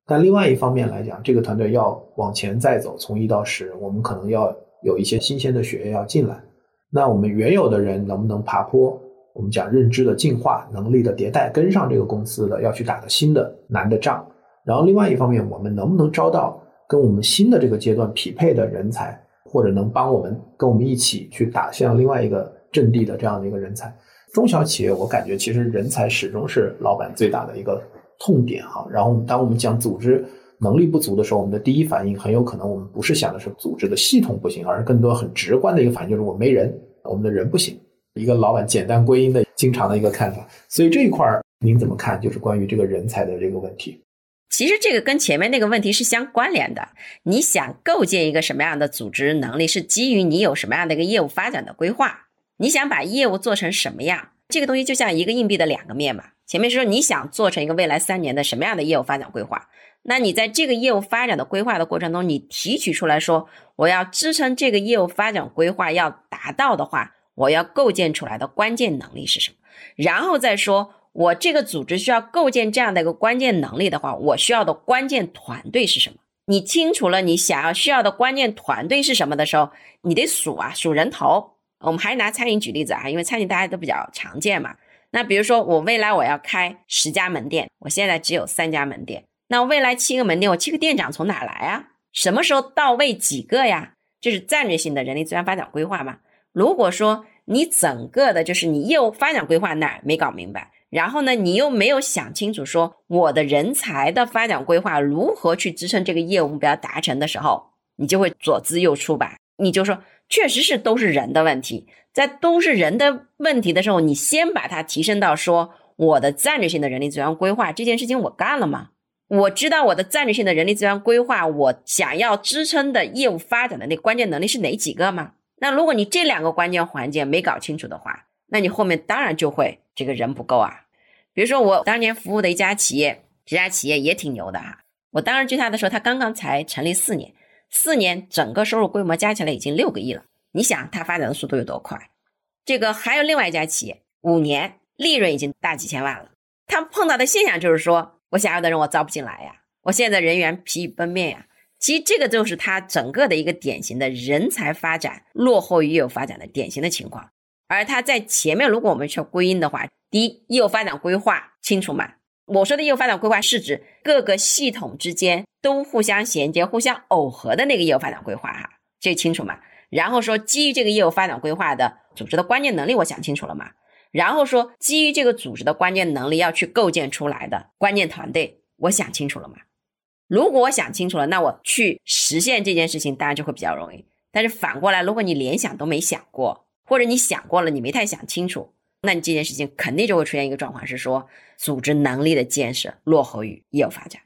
但另外一方面来讲，这个团队要往前再走，从一到十，我们可能要有一些新鲜的血液要进来。那我们原有的人能不能爬坡？我们讲认知的进化、能力的迭代，跟上这个公司的要去打个新的难的仗。然后另外一方面，我们能不能招到跟我们新的这个阶段匹配的人才，或者能帮我们跟我们一起去打向另外一个阵地的这样的一个人才？中小企业，我感觉其实人才始终是老板最大的一个痛点哈。然后当我们讲组织能力不足的时候，我们的第一反应很有可能我们不是想的是组织的系统不行，而是更多很直观的一个反应就是我没人，我们的人不行。一个老板简单归因的经常的一个看法，所以这一块儿您怎么看？就是关于这个人才的这个问题。其实这个跟前面那个问题是相关联的。你想构建一个什么样的组织能力，是基于你有什么样的一个业务发展的规划。你想把业务做成什么样？这个东西就像一个硬币的两个面嘛。前面说你想做成一个未来三年的什么样的业务发展规划，那你在这个业务发展的规划的过程中，你提取出来说，我要支撑这个业务发展规划要达到的话。我要构建出来的关键能力是什么？然后再说，我这个组织需要构建这样的一个关键能力的话，我需要的关键团队是什么？你清楚了，你想要需要的关键团队是什么的时候，你得数啊，数人头。我们还是拿餐饮举例子啊，因为餐饮大家都比较常见嘛。那比如说，我未来我要开十家门店，我现在只有三家门店，那未来七个门店，我七个店长从哪来啊？什么时候到位几个呀？这是战略性的人力资源发展规划嘛？如果说你整个的就是你业务发展规划那儿没搞明白，然后呢，你又没有想清楚说我的人才的发展规划如何去支撑这个业务目标达成的时候，你就会左支右绌吧？你就说确实是都是人的问题，在都是人的问题的时候，你先把它提升到说我的战略性的人力资源规划这件事情我干了吗？我知道我的战略性的人力资源规划，我想要支撑的业务发展的那关键能力是哪几个吗？那如果你这两个关键环节没搞清楚的话，那你后面当然就会这个人不够啊。比如说我当年服务的一家企业，这家企业也挺牛的哈。我当时追他的时候，他刚刚才成立四年，四年整个收入规模加起来已经六个亿了。你想它发展的速度有多快？这个还有另外一家企业，五年利润已经大几千万了。他们碰到的现象就是说，我想要的人我招不进来呀，我现在人员疲于奔命呀。其实这个就是他整个的一个典型的人才发展落后于业务发展的典型的情况。而他在前面，如果我们去归因的话，第一，业务发展规划清楚吗？我说的业务发展规划是指各个系统之间都互相衔接、互相耦合的那个业务发展规划，哈，这清楚吗？然后说基于这个业务发展规划的组织的关键能力，我想清楚了吗？然后说基于这个组织的关键能力要去构建出来的关键团队，我想清楚了吗？如果我想清楚了，那我去实现这件事情当然就会比较容易。但是反过来，如果你连想都没想过，或者你想过了，你没太想清楚，那你这件事情肯定就会出现一个状况，是说组织能力的建设落后于业务发展。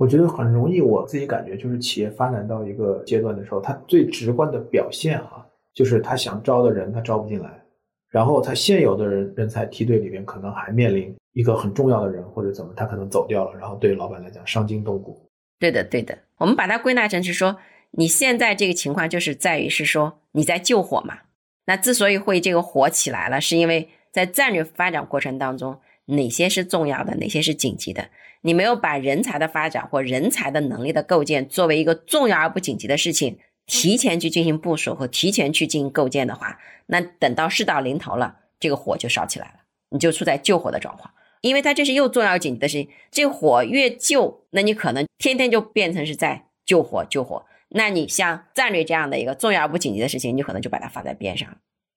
我觉得很容易，我自己感觉就是企业发展到一个阶段的时候，它最直观的表现哈，就是他想招的人他招不进来，然后他现有的人人才梯队里面可能还面临一个很重要的人或者怎么，他可能走掉了，然后对老板来讲伤筋动骨。对的，对的，我们把它归纳成是说，你现在这个情况就是在于是说你在救火嘛。那之所以会这个火起来了，是因为在战略发展过程当中，哪些是重要的，哪些是紧急的，你没有把人才的发展或人才的能力的构建作为一个重要而不紧急的事情，提前去进行部署和提前去进行构建的话，那等到事到临头了，这个火就烧起来了，你就处在救火的状况。因为它这是又重要又紧急的事情，这火越救，那你可能天天就变成是在救火救火。那你像战略这样的一个重要而不紧急的事情，你可能就把它放在边上。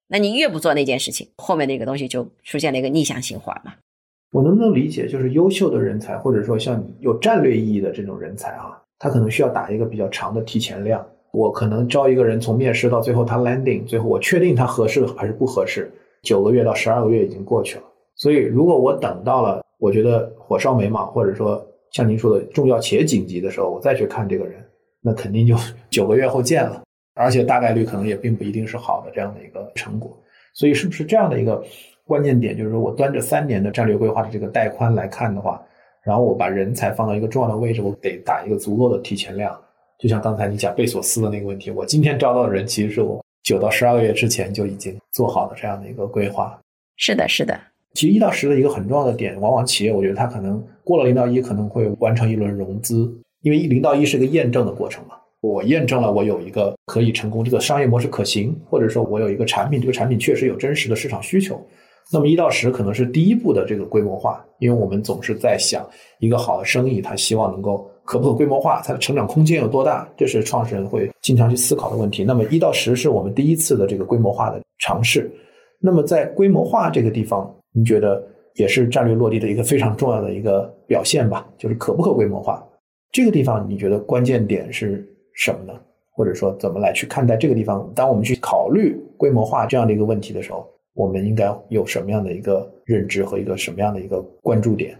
那你越不做那件事情，后面那个东西就出现了一个逆向循环嘛。我能不能理解，就是优秀的人才，或者说像有战略意义的这种人才啊，他可能需要打一个比较长的提前量。我可能招一个人，从面试到最后他 landing，最后我确定他合适还是不合适，九个月到十二个月已经过去了。所以，如果我等到了我觉得火烧眉毛，或者说像您说的重要且紧急的时候，我再去看这个人，那肯定就 *laughs* 九个月后见了，而且大概率可能也并不一定是好的这样的一个成果。所以，是不是这样的一个关键点，就是说我端着三年的战略规划的这个带宽来看的话，然后我把人才放到一个重要的位置，我得打一个足够的提前量。就像刚才你讲贝索斯的那个问题，我今天招到的人，其实是我九到十二个月之前就已经做好的这样的一个规划。是的，是的。其实一到十的一个很重要的点，往往企业我觉得它可能过了零到一，可能会完成一轮融资，因为零到一是个验证的过程嘛。我验证了我有一个可以成功，这个商业模式可行，或者说我有一个产品，这个产品确实有真实的市场需求。那么一到十可能是第一步的这个规模化，因为我们总是在想一个好的生意，它希望能够可不可规模化，它的成长空间有多大，这是创始人会经常去思考的问题。那么一到十是我们第一次的这个规模化的尝试。那么在规模化这个地方，您觉得也是战略落地的一个非常重要的一个表现吧？就是可不可规模化这个地方，你觉得关键点是？什么呢？或者说怎么来去看待这个地方？当我们去考虑规模化这样的一个问题的时候，我们应该有什么样的一个认知和一个什么样的一个关注点？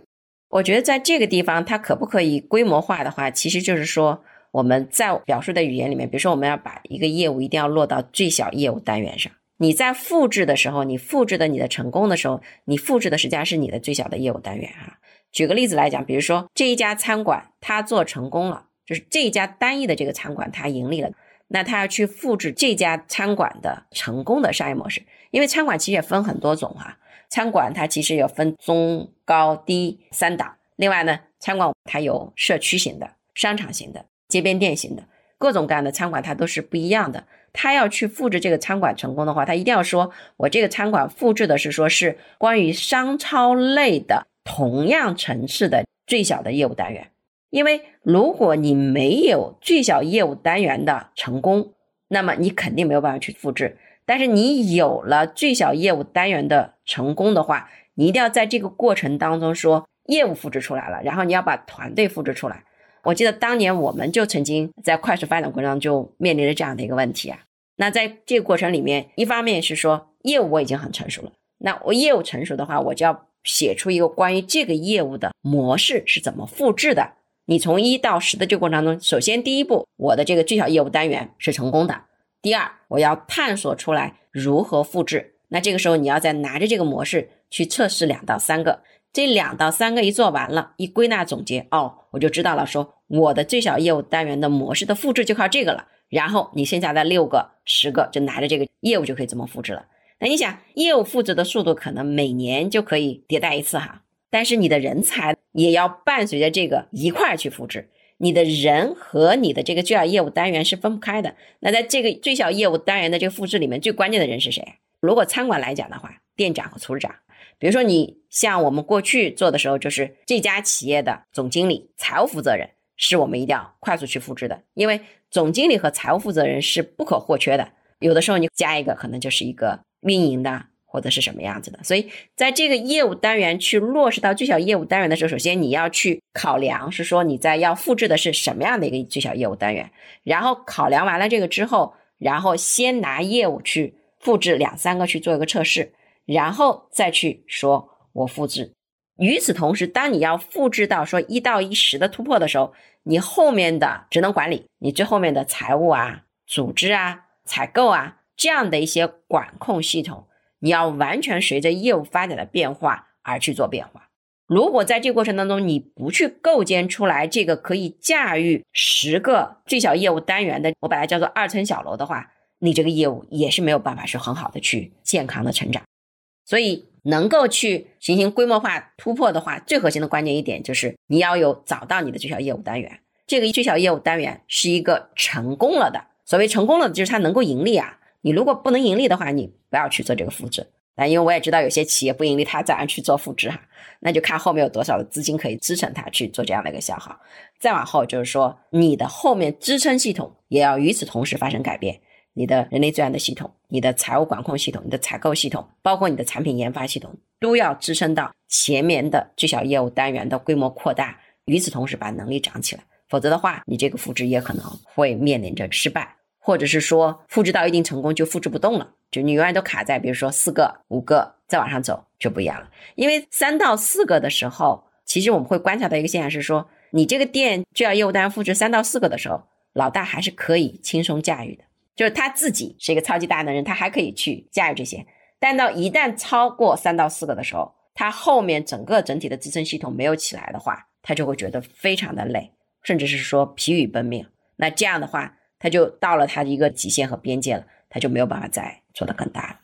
我觉得在这个地方，它可不可以规模化的话，其实就是说我们在表述的语言里面，比如说我们要把一个业务一定要落到最小业务单元上。你在复制的时候，你复制的你的成功的时候，你复制的实际上是你的最小的业务单元啊。举个例子来讲，比如说这一家餐馆它做成功了。就是这一家单一的这个餐馆，它盈利了，那他要去复制这家餐馆的成功的商业模式。因为餐馆其实也分很多种哈，餐馆它其实有分中高低三档。另外呢，餐馆它有社区型的、商场型的、街边店型的，各种各样的餐馆它都是不一样的。他要去复制这个餐馆成功的话，他一定要说我这个餐馆复制的是说是关于商超类的同样层次的最小的业务单元。因为如果你没有最小业务单元的成功，那么你肯定没有办法去复制。但是你有了最小业务单元的成功的话，你一定要在这个过程当中说业务复制出来了，然后你要把团队复制出来。我记得当年我们就曾经在快速发展过程中就面临着这样的一个问题啊。那在这个过程里面，一方面是说业务我已经很成熟了，那我业务成熟的话，我就要写出一个关于这个业务的模式是怎么复制的。你从一到十的这个过程当中，首先第一步，我的这个最小业务单元是成功的。第二，我要探索出来如何复制。那这个时候，你要再拿着这个模式去测试两到三个。这两到三个一做完了，一归纳总结，哦，我就知道了，说我的最小业务单元的模式的复制就靠这个了。然后你剩下的六个、十个，就拿着这个业务就可以这么复制了。那你想，业务复制的速度可能每年就可以迭代一次哈。但是你的人才也要伴随着这个一块儿去复制，你的人和你的这个最小业务单元是分不开的。那在这个最小业务单元的这个复制里面，最关键的人是谁？如果餐馆来讲的话，店长和厨师长。比如说你像我们过去做的时候，就是这家企业的总经理、财务负责人，是我们一定要快速去复制的，因为总经理和财务负责人是不可或缺的。有的时候你加一个，可能就是一个运营的。或者是什么样子的，所以在这个业务单元去落实到最小业务单元的时候，首先你要去考量，是说你在要复制的是什么样的一个最小业务单元，然后考量完了这个之后，然后先拿业务去复制两三个去做一个测试，然后再去说我复制。与此同时，当你要复制到说一到一十的突破的时候，你后面的职能管理，你最后面的财务啊、组织啊、采购啊这样的一些管控系统。你要完全随着业务发展的变化而去做变化。如果在这过程当中你不去构建出来这个可以驾驭十个最小业务单元的，我把它叫做二层小楼的话，你这个业务也是没有办法是很好的去健康的成长。所以能够去进行规模化突破的话，最核心的关键一点就是你要有找到你的最小业务单元。这个最小业务单元是一个成功了的，所谓成功了，就是它能够盈利啊。你如果不能盈利的话，你不要去做这个复制。那因为我也知道有些企业不盈利，他照样去做复制哈？那就看后面有多少的资金可以支撑他去做这样的一个消耗。再往后就是说，你的后面支撑系统也要与此同时发生改变。你的人力资源的系统、你的财务管控系统、你的采购系统，包括你的产品研发系统，都要支撑到前面的最小业务单元的规模扩大。与此同时，把能力涨起来，否则的话，你这个复制也可能会面临着失败。或者是说复制到一定成功就复制不动了，就你永远都卡在，比如说四个、五个，再往上走就不一样了。因为三到四个的时候，其实我们会观察到一个现象是说，你这个店就要业务单复制三到四个的时候，老大还是可以轻松驾驭的，就是他自己是一个超级大能人，他还可以去驾驭这些。但到一旦超过三到四个的时候，他后面整个整体的支撑系统没有起来的话，他就会觉得非常的累，甚至是说疲于奔命。那这样的话，他就到了他的一个极限和边界了，他就没有办法再做得更大了。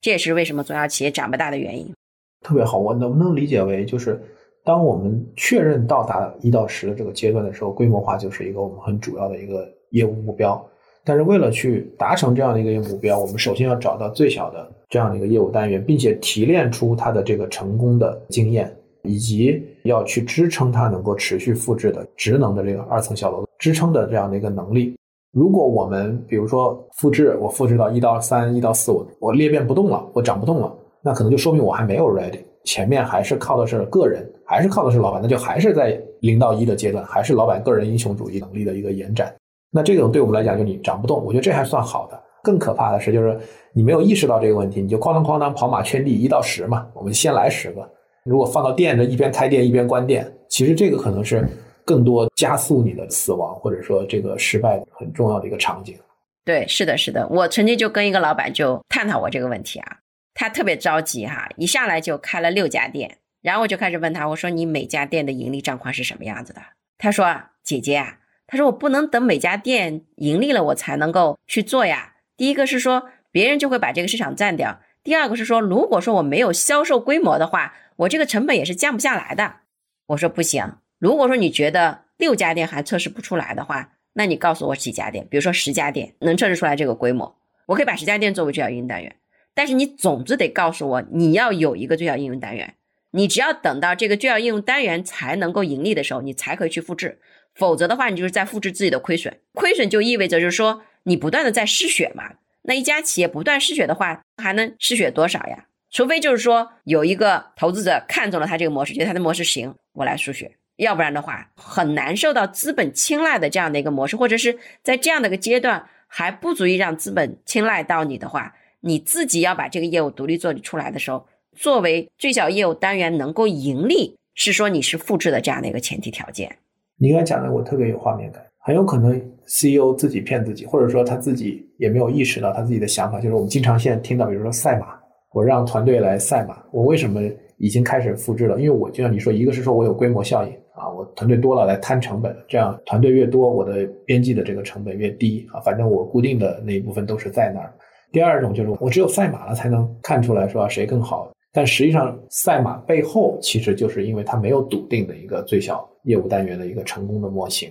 这也是为什么中小企业长不大的原因。特别好，我能不能理解为就是，当我们确认到达一到十的这个阶段的时候，规模化就是一个我们很主要的一个业务目标。但是为了去达成这样的一个目标，我们首先要找到最小的这样的一个业务单元，并且提炼出它的这个成功的经验，以及要去支撑它能够持续复制的职能的这个二层小楼支撑的这样的一个能力。如果我们比如说复制，我复制到一到三、一到四，我我裂变不动了，我长不动了。那可能就说明我还没有 ready，前面还是靠的是个人，还是靠的是老板，那就还是在零到一的阶段，还是老板个人英雄主义能力的一个延展。那这种对我们来讲，就你涨不动，我觉得这还算好的。更可怕的是，就是你没有意识到这个问题，你就哐当哐当跑马圈地一到十嘛，我们先来十个。如果放到店的一边开店一边关店，其实这个可能是更多加速你的死亡或者说这个失败很重要的一个场景。对，是的，是的，我曾经就跟一个老板就探讨过这个问题啊。他特别着急哈，一上来就开了六家店，然后我就开始问他，我说你每家店的盈利状况是什么样子的？他说姐姐啊，他说我不能等每家店盈利了我才能够去做呀。第一个是说别人就会把这个市场占掉，第二个是说如果说我没有销售规模的话，我这个成本也是降不下来的。我说不行，如果说你觉得六家店还测试不出来的话，那你告诉我几家店，比如说十家店能测试出来这个规模，我可以把十家店作为最小运营单元。但是你总之得告诉我，你要有一个最小应用单元。你只要等到这个最小应用单元才能够盈利的时候，你才可以去复制。否则的话，你就是在复制自己的亏损。亏损就意味着就是说你不断的在失血嘛。那一家企业不断失血的话，还能失血多少呀？除非就是说有一个投资者看中了他这个模式，觉得他的模式行，我来输血。要不然的话，很难受到资本青睐的这样的一个模式，或者是在这样的一个阶段还不足以让资本青睐到你的话。你自己要把这个业务独立做出来的时候，作为最小业务单元能够盈利，是说你是复制的这样的一个前提条件。你刚才讲的我特别有画面感，很有可能 CEO 自己骗自己，或者说他自己也没有意识到他自己的想法，就是我们经常现在听到，比如说赛马，我让团队来赛马，我为什么已经开始复制了？因为我就像你说，一个是说我有规模效应啊，我团队多了来摊成本，这样团队越多，我的边际的这个成本越低啊，反正我固定的那一部分都是在那儿。第二种就是我只有赛马了才能看出来说谁更好，但实际上赛马背后其实就是因为他没有笃定的一个最小业务单元的一个成功的模型，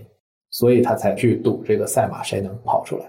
所以他才去赌这个赛马谁能跑出来。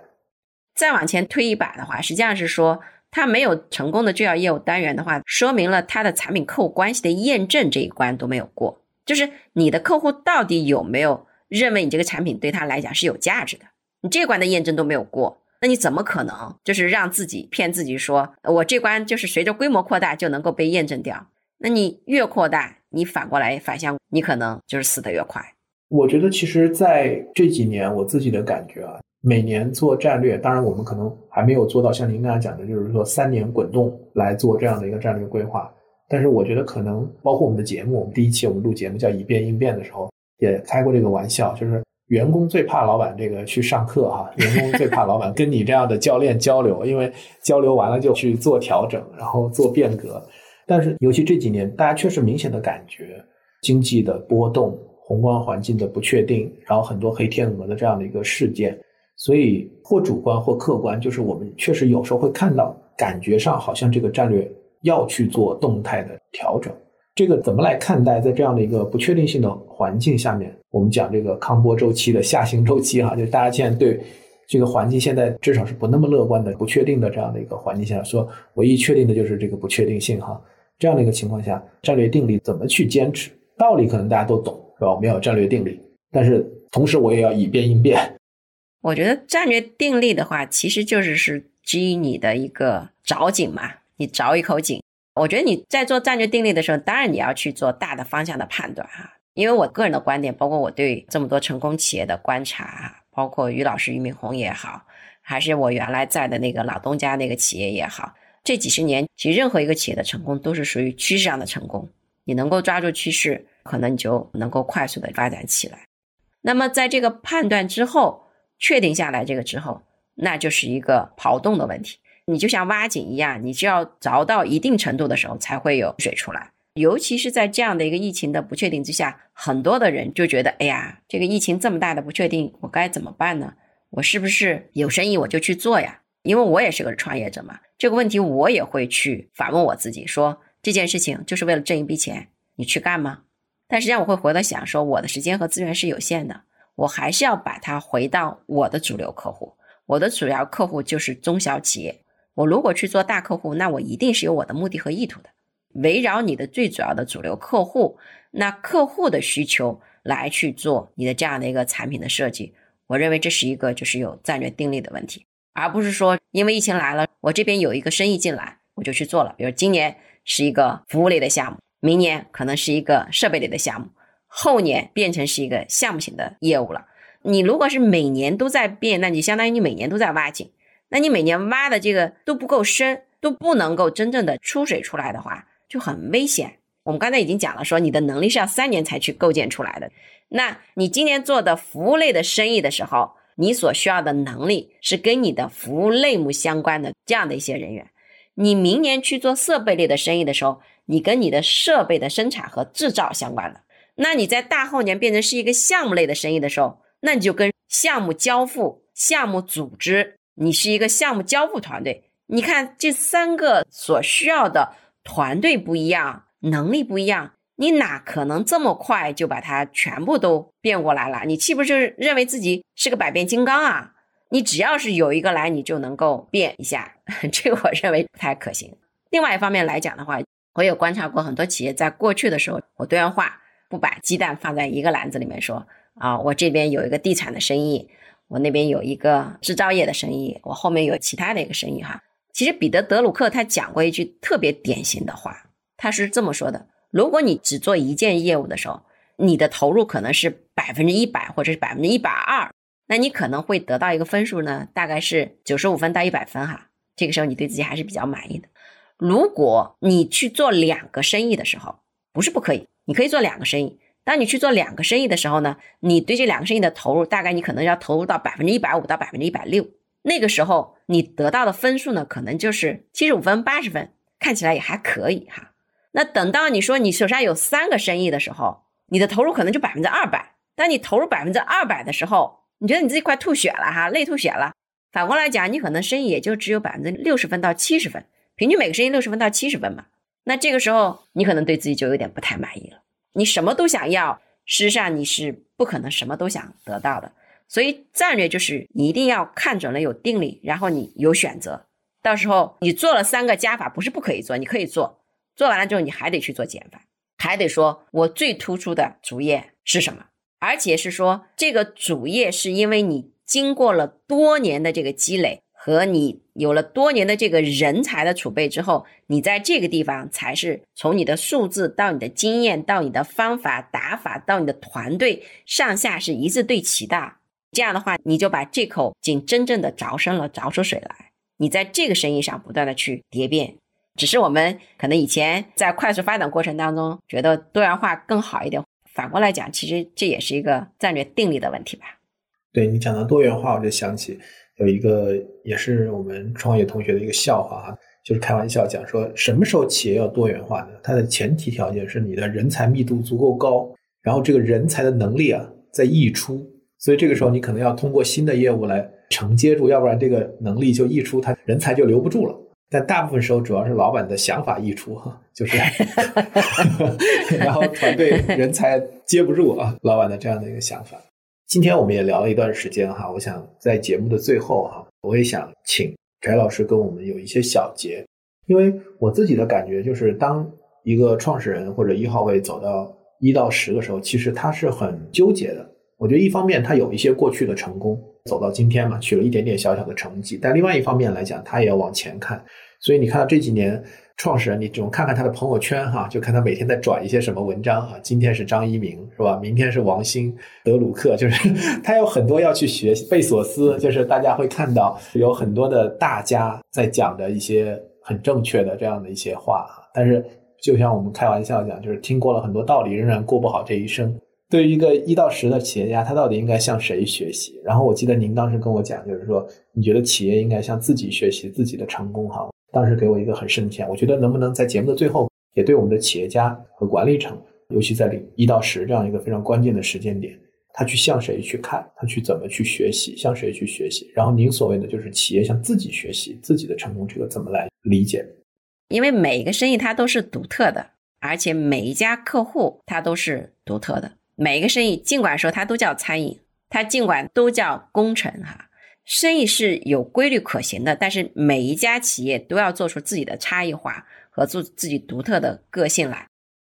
再往前推一把的话，实际上是说他没有成功的最小业务单元的话，说明了他的产品客户关系的验证这一关都没有过，就是你的客户到底有没有认为你这个产品对他来讲是有价值的，你这关的验证都没有过。那你怎么可能就是让自己骗自己说，我这关就是随着规模扩大就能够被验证掉？那你越扩大，你反过来反向，你可能就是死得越快。我觉得其实在这几年，我自己的感觉啊，每年做战略，当然我们可能还没有做到像您刚才讲的，就是说三年滚动来做这样的一个战略规划。但是我觉得可能包括我们的节目，我们第一期我们录节目叫以变应变的时候，也开过这个玩笑，就是。员工最怕老板这个去上课哈，员工最怕老板跟你这样的教练交流，因为交流完了就去做调整，然后做变革。但是尤其这几年，大家确实明显的感觉经济的波动、宏观环境的不确定，然后很多黑天鹅的这样的一个事件，所以或主观或客观，就是我们确实有时候会看到，感觉上好像这个战略要去做动态的调整。这个怎么来看待？在这样的一个不确定性的环境下面，我们讲这个康波周期的下行周期，哈，就大家现在对这个环境现在至少是不那么乐观的、不确定的这样的一个环境下，说唯一确定的就是这个不确定性，哈，这样的一个情况下，战略定力怎么去坚持？道理可能大家都懂，是吧？我们要有战略定力，但是同时我也要以变应变。我觉得战略定力的话，其实就是是基于你的一个找井嘛，你着一口井。我觉得你在做战略定力的时候，当然你要去做大的方向的判断哈。因为我个人的观点，包括我对这么多成功企业的观察，包括于老师俞敏洪也好，还是我原来在的那个老东家那个企业也好，这几十年其实任何一个企业的成功都是属于趋势上的成功。你能够抓住趋势，可能你就能够快速的发展起来。那么在这个判断之后，确定下来这个之后，那就是一个跑动的问题。你就像挖井一样，你只要凿到一定程度的时候，才会有水出来。尤其是在这样的一个疫情的不确定之下，很多的人就觉得，哎呀，这个疫情这么大的不确定，我该怎么办呢？我是不是有生意我就去做呀？因为我也是个创业者嘛，这个问题我也会去反问我自己：说这件事情就是为了挣一笔钱，你去干吗？但实际上我会回来想，说我的时间和资源是有限的，我还是要把它回到我的主流客户。我的主要客户就是中小企业。我如果去做大客户，那我一定是有我的目的和意图的。围绕你的最主要的主流客户，那客户的需求来去做你的这样的一个产品的设计，我认为这是一个就是有战略定力的问题，而不是说因为疫情来了，我这边有一个生意进来，我就去做了。比如今年是一个服务类的项目，明年可能是一个设备类的项目，后年变成是一个项目型的业务了。你如果是每年都在变，那你相当于你每年都在挖井，那你每年挖的这个都不够深，都不能够真正的出水出来的话。就很危险。我们刚才已经讲了，说你的能力是要三年才去构建出来的。那你今年做的服务类的生意的时候，你所需要的能力是跟你的服务类目相关的这样的一些人员。你明年去做设备类的生意的时候，你跟你的设备的生产和制造相关的。那你在大后年变成是一个项目类的生意的时候，那你就跟项目交付、项目组织，你是一个项目交付团队。你看这三个所需要的。团队不一样，能力不一样，你哪可能这么快就把它全部都变过来了？你岂不是认为自己是个百变金刚啊？你只要是有一个来，你就能够变一下，*laughs* 这个我认为不太可行。另外一方面来讲的话，我有观察过很多企业在过去的时候，我多元化，不把鸡蛋放在一个篮子里面，说啊，我这边有一个地产的生意，我那边有一个制造业的生意，我后面有其他的一个生意哈。其实彼得·德鲁克他讲过一句特别典型的话，他是这么说的：如果你只做一件业务的时候，你的投入可能是百分之一百或者是百分之一百二，那你可能会得到一个分数呢，大概是九十五分到一百分哈。这个时候你对自己还是比较满意的。如果你去做两个生意的时候，不是不可以，你可以做两个生意。当你去做两个生意的时候呢，你对这两个生意的投入，大概你可能要投入到百分之一百五到百分之一百六。那个时候你得到的分数呢，可能就是七十五分、八十分，看起来也还可以哈。那等到你说你手上有三个生意的时候，你的投入可能就百分之二百。当你投入百分之二百的时候，你觉得你自己快吐血了哈，累吐血了。反过来讲，你可能生意也就只有百分之六十分到七十分，平均每个生意六十分到七十分嘛。那这个时候你可能对自己就有点不太满意了。你什么都想要，事实上你是不可能什么都想得到的。所以战略就是你一定要看准了有定力，然后你有选择。到时候你做了三个加法，不是不可以做，你可以做。做完了之后，你还得去做减法，还得说我最突出的主业是什么，而且是说这个主业是因为你经过了多年的这个积累和你有了多年的这个人才的储备之后，你在这个地方才是从你的数字到你的经验到你的方法打法到你的团队上下是一致对齐的。这样的话，你就把这口井真正的凿深了，凿出水来。你在这个生意上不断的去蝶变，只是我们可能以前在快速发展过程当中觉得多元化更好一点。反过来讲，其实这也是一个战略定力的问题吧。对你讲到多元化，我就想起有一个也是我们创业同学的一个笑话啊，就是开玩笑讲说，什么时候企业要多元化呢？它的前提条件是你的人才密度足够高，然后这个人才的能力啊在溢出。所以这个时候，你可能要通过新的业务来承接住，要不然这个能力就溢出，他人才就留不住了。但大部分时候，主要是老板的想法溢出，哈，就是，*laughs* 然后团队人才接不住啊，老板的这样的一个想法。今天我们也聊了一段时间哈，我想在节目的最后哈，我也想请翟老师跟我们有一些小结，因为我自己的感觉就是，当一个创始人或者一号位走到一到十的时候，其实他是很纠结的。我觉得一方面他有一些过去的成功，走到今天嘛，取了一点点小小的成绩。但另外一方面来讲，他也要往前看。所以你看到这几年创始人，你总看看他的朋友圈哈，就看他每天在转一些什么文章哈。今天是张一鸣是吧？明天是王兴、德鲁克，就是 *laughs* 他有很多要去学贝索斯，就是大家会看到有很多的大家在讲的一些很正确的这样的一些话。但是就像我们开玩笑讲，就是听过了很多道理，仍然过不好这一生。对于一个一到十的企业家，他到底应该向谁学习？然后我记得您当时跟我讲，就是说你觉得企业应该向自己学习自己的成功哈。当时给我一个很深的我觉得能不能在节目的最后也对我们的企业家和管理层，尤其在一到十这样一个非常关键的时间点，他去向谁去看，他去怎么去学习，向谁去学习。然后您所谓的就是企业向自己学习自己的成功，这个怎么来理解？因为每一个生意它都是独特的，而且每一家客户它都是独特的。每一个生意，尽管说它都叫餐饮，它尽管都叫工程，哈。生意是有规律可行的，但是每一家企业都要做出自己的差异化和做自己独特的个性来。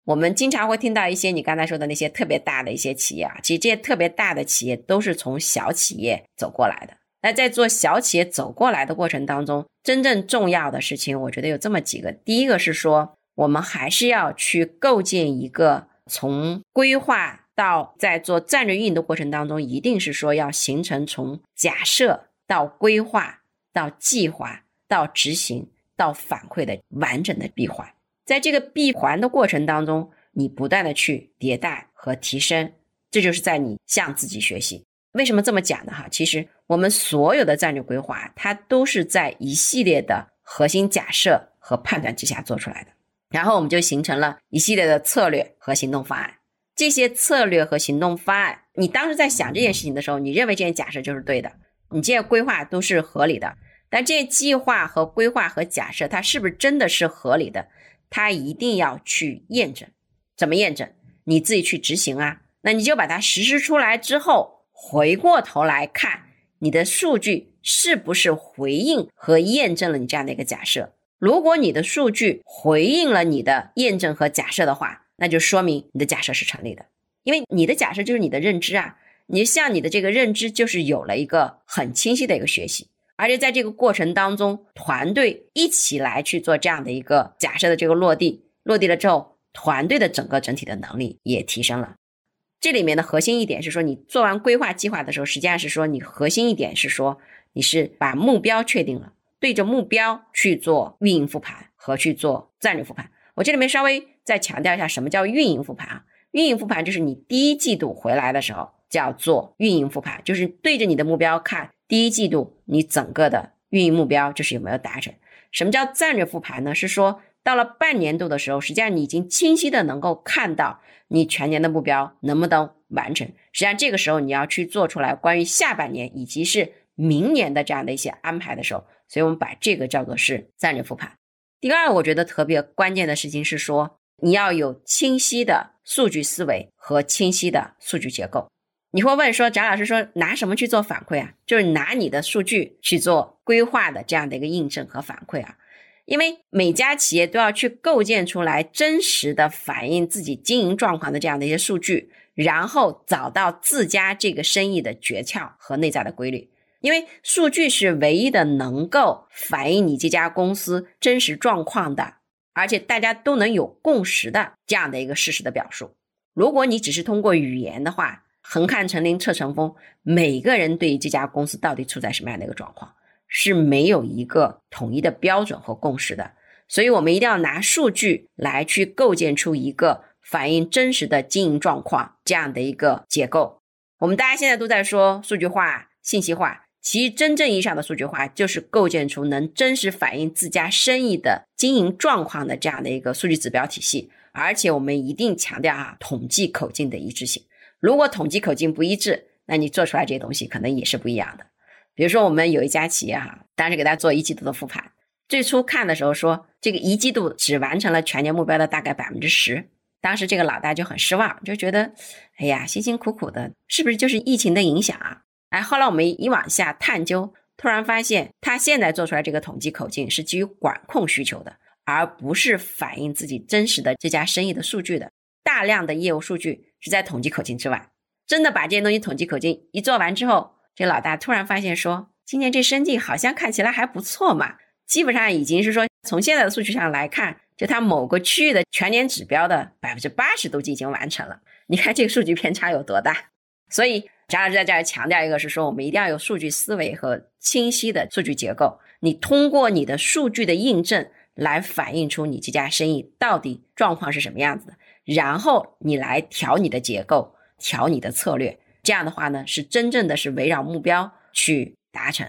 我们经常会听到一些你刚才说的那些特别大的一些企业啊，其实这些特别大的企业都是从小企业走过来的。那在做小企业走过来的过程当中，真正重要的事情，我觉得有这么几个。第一个是说，我们还是要去构建一个从规划。到在做战略运营的过程当中，一定是说要形成从假设到规划到计划到执行到反馈的完整的闭环。在这个闭环的过程当中，你不断的去迭代和提升，这就是在你向自己学习。为什么这么讲呢？哈，其实我们所有的战略规划，它都是在一系列的核心假设和判断之下做出来的，然后我们就形成了一系列的策略和行动方案。这些策略和行动方案，你当时在想这件事情的时候，你认为这些假设就是对的，你这些规划都是合理的。但这些计划和规划和假设，它是不是真的是合理的？它一定要去验证。怎么验证？你自己去执行啊。那你就把它实施出来之后，回过头来看你的数据是不是回应和验证了你这样的一个假设。如果你的数据回应了你的验证和假设的话，那就说明你的假设是成立的，因为你的假设就是你的认知啊，你向你的这个认知就是有了一个很清晰的一个学习，而且在这个过程当中，团队一起来去做这样的一个假设的这个落地，落地了之后，团队的整个整体的能力也提升了。这里面的核心一点是说，你做完规划计划的时候，实际上是说你核心一点是说你是把目标确定了，对着目标去做运营复盘和去做战略复盘。我这里面稍微。再强调一下，什么叫运营复盘啊？运营复盘就是你第一季度回来的时候叫做运营复盘，就是对着你的目标看，第一季度你整个的运营目标就是有没有达成。什么叫战略复盘呢？是说到了半年度的时候，实际上你已经清晰的能够看到你全年的目标能不能完成。实际上这个时候你要去做出来关于下半年以及是明年的这样的一些安排的时候，所以我们把这个叫做是战略复盘。第二，我觉得特别关键的事情是说。你要有清晰的数据思维和清晰的数据结构。你会问说，翟老师说拿什么去做反馈啊？就是拿你的数据去做规划的这样的一个印证和反馈啊。因为每家企业都要去构建出来真实的反映自己经营状况的这样的一些数据，然后找到自家这个生意的诀窍和内在的规律。因为数据是唯一的能够反映你这家公司真实状况的。而且大家都能有共识的这样的一个事实的表述。如果你只是通过语言的话，横看成岭侧成峰，每个人对于这家公司到底处在什么样的一个状况是没有一个统一的标准和共识的。所以，我们一定要拿数据来去构建出一个反映真实的经营状况这样的一个结构。我们大家现在都在说数据化、信息化。其真正意义上的数据化，就是构建出能真实反映自家生意的经营状况的这样的一个数据指标体系。而且我们一定强调啊，统计口径的一致性。如果统计口径不一致，那你做出来这些东西可能也是不一样的。比如说，我们有一家企业哈，当时给大家做一季度的复盘，最初看的时候说，这个一季度只完成了全年目标的大概百分之十。当时这个老大就很失望，就觉得，哎呀，辛辛苦苦的，是不是就是疫情的影响啊？哎，后来我们一往下探究，突然发现他现在做出来这个统计口径是基于管控需求的，而不是反映自己真实的这家生意的数据的。大量的业务数据是在统计口径之外。真的把这些东西统计口径一做完之后，这老大突然发现说，今年这生计好像看起来还不错嘛。基本上已经是说，从现在的数据上来看，就它某个区域的全年指标的百分之八十都已经完成了。你看这个数据偏差有多大？所以。贾老师在这儿强调一个，是说我们一定要有数据思维和清晰的数据结构。你通过你的数据的印证来反映出你这家生意到底状况是什么样子的，然后你来调你的结构，调你的策略。这样的话呢，是真正的是围绕目标去达成。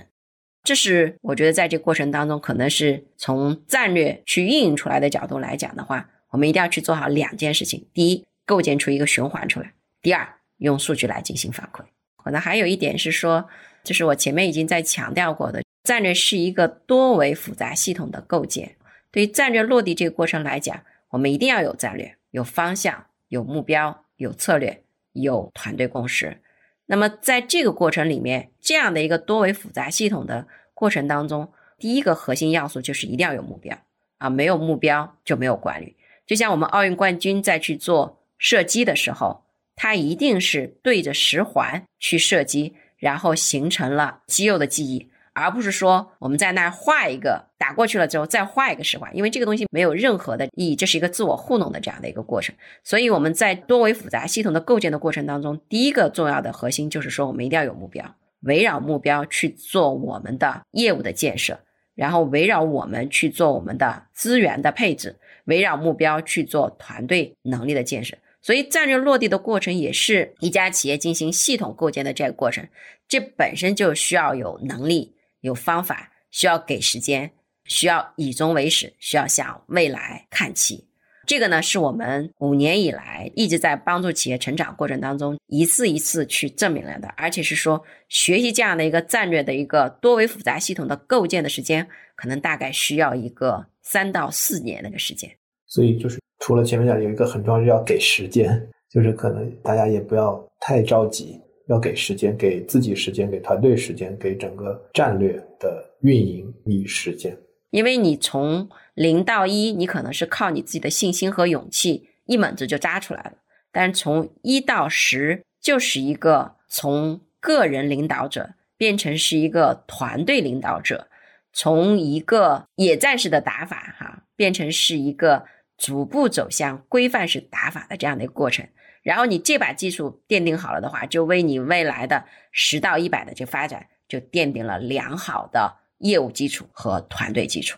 这是我觉得在这过程当中，可能是从战略去运营出来的角度来讲的话，我们一定要去做好两件事情：第一，构建出一个循环出来；第二，用数据来进行反馈。可能还有一点是说，就是我前面已经在强调过的，战略是一个多维复杂系统的构建。对于战略落地这个过程来讲，我们一定要有战略、有方向、有目标、有策略、有团队共识。那么在这个过程里面，这样的一个多维复杂系统的过程当中，第一个核心要素就是一定要有目标啊，没有目标就没有管理。就像我们奥运冠军在去做射击的时候。它一定是对着十环去射击，然后形成了肌肉的记忆，而不是说我们在那儿画一个打过去了之后再画一个十环，因为这个东西没有任何的意义，这是一个自我糊弄的这样的一个过程。所以我们在多维复杂系统的构建的过程当中，第一个重要的核心就是说，我们一定要有目标，围绕目标去做我们的业务的建设，然后围绕我们去做我们的资源的配置，围绕目标去做团队能力的建设。所以，战略落地的过程也是一家企业进行系统构建的这个过程，这本身就需要有能力、有方法，需要给时间，需要以终为始，需要向未来看齐。这个呢，是我们五年以来一直在帮助企业成长过程当中一次一次去证明了的，而且是说学习这样的一个战略的一个多维复杂系统的构建的时间，可能大概需要一个三到四年那个时间。所以就是。除了前面讲有一个很重要，要给时间，就是可能大家也不要太着急，要给时间，给自己时间，给团队时间，给整个战略的运营以时间。因为你从零到一，你可能是靠你自己的信心和勇气一猛子就扎出来了，但是从一到十，就是一个从个人领导者变成是一个团队领导者，从一个野战式的打法哈，变成是一个。逐步走向规范式打法的这样的一个过程，然后你这把技术奠定好了的话，就为你未来的十到一百的这发展就奠定了良好的业务基础和团队基础。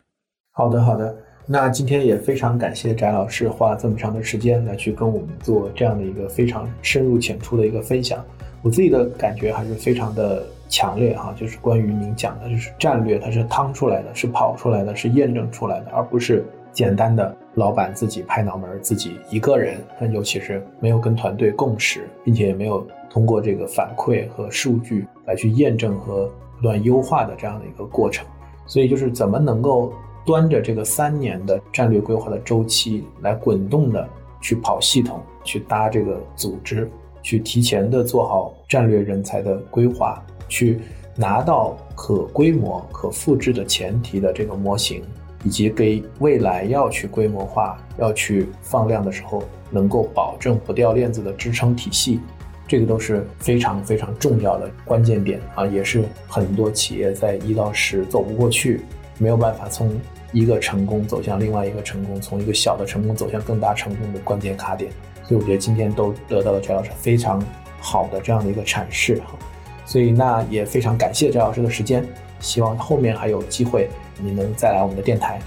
好的，好的。那今天也非常感谢翟老师花这么长的时间来去跟我们做这样的一个非常深入浅出的一个分享。我自己的感觉还是非常的强烈哈，就是关于您讲的，就是战略它是趟出来的，是跑出来的，是验证出来的，而不是。简单的老板自己拍脑门，自己一个人，但尤其是没有跟团队共识，并且也没有通过这个反馈和数据来去验证和不断优化的这样的一个过程。所以，就是怎么能够端着这个三年的战略规划的周期来滚动的去跑系统，去搭这个组织，去提前的做好战略人才的规划，去拿到可规模、可复制的前提的这个模型。以及给未来要去规模化、要去放量的时候，能够保证不掉链子的支撑体系，这个都是非常非常重要的关键点啊，也是很多企业在一到十走不过去，没有办法从一个成功走向另外一个成功，从一个小的成功走向更大成功的关键卡点。所以我觉得今天都得到了翟老师非常好的这样的一个阐释哈，所以那也非常感谢翟老师的时间，希望后面还有机会。你能再来我们的电台，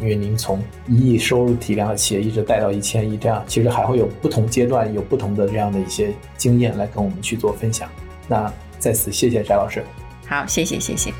因为您从一亿收入体量的企业一直带到一千亿，这样其实还会有不同阶段有不同的这样的一些经验来跟我们去做分享。那在此谢谢翟老师，好，谢谢谢谢。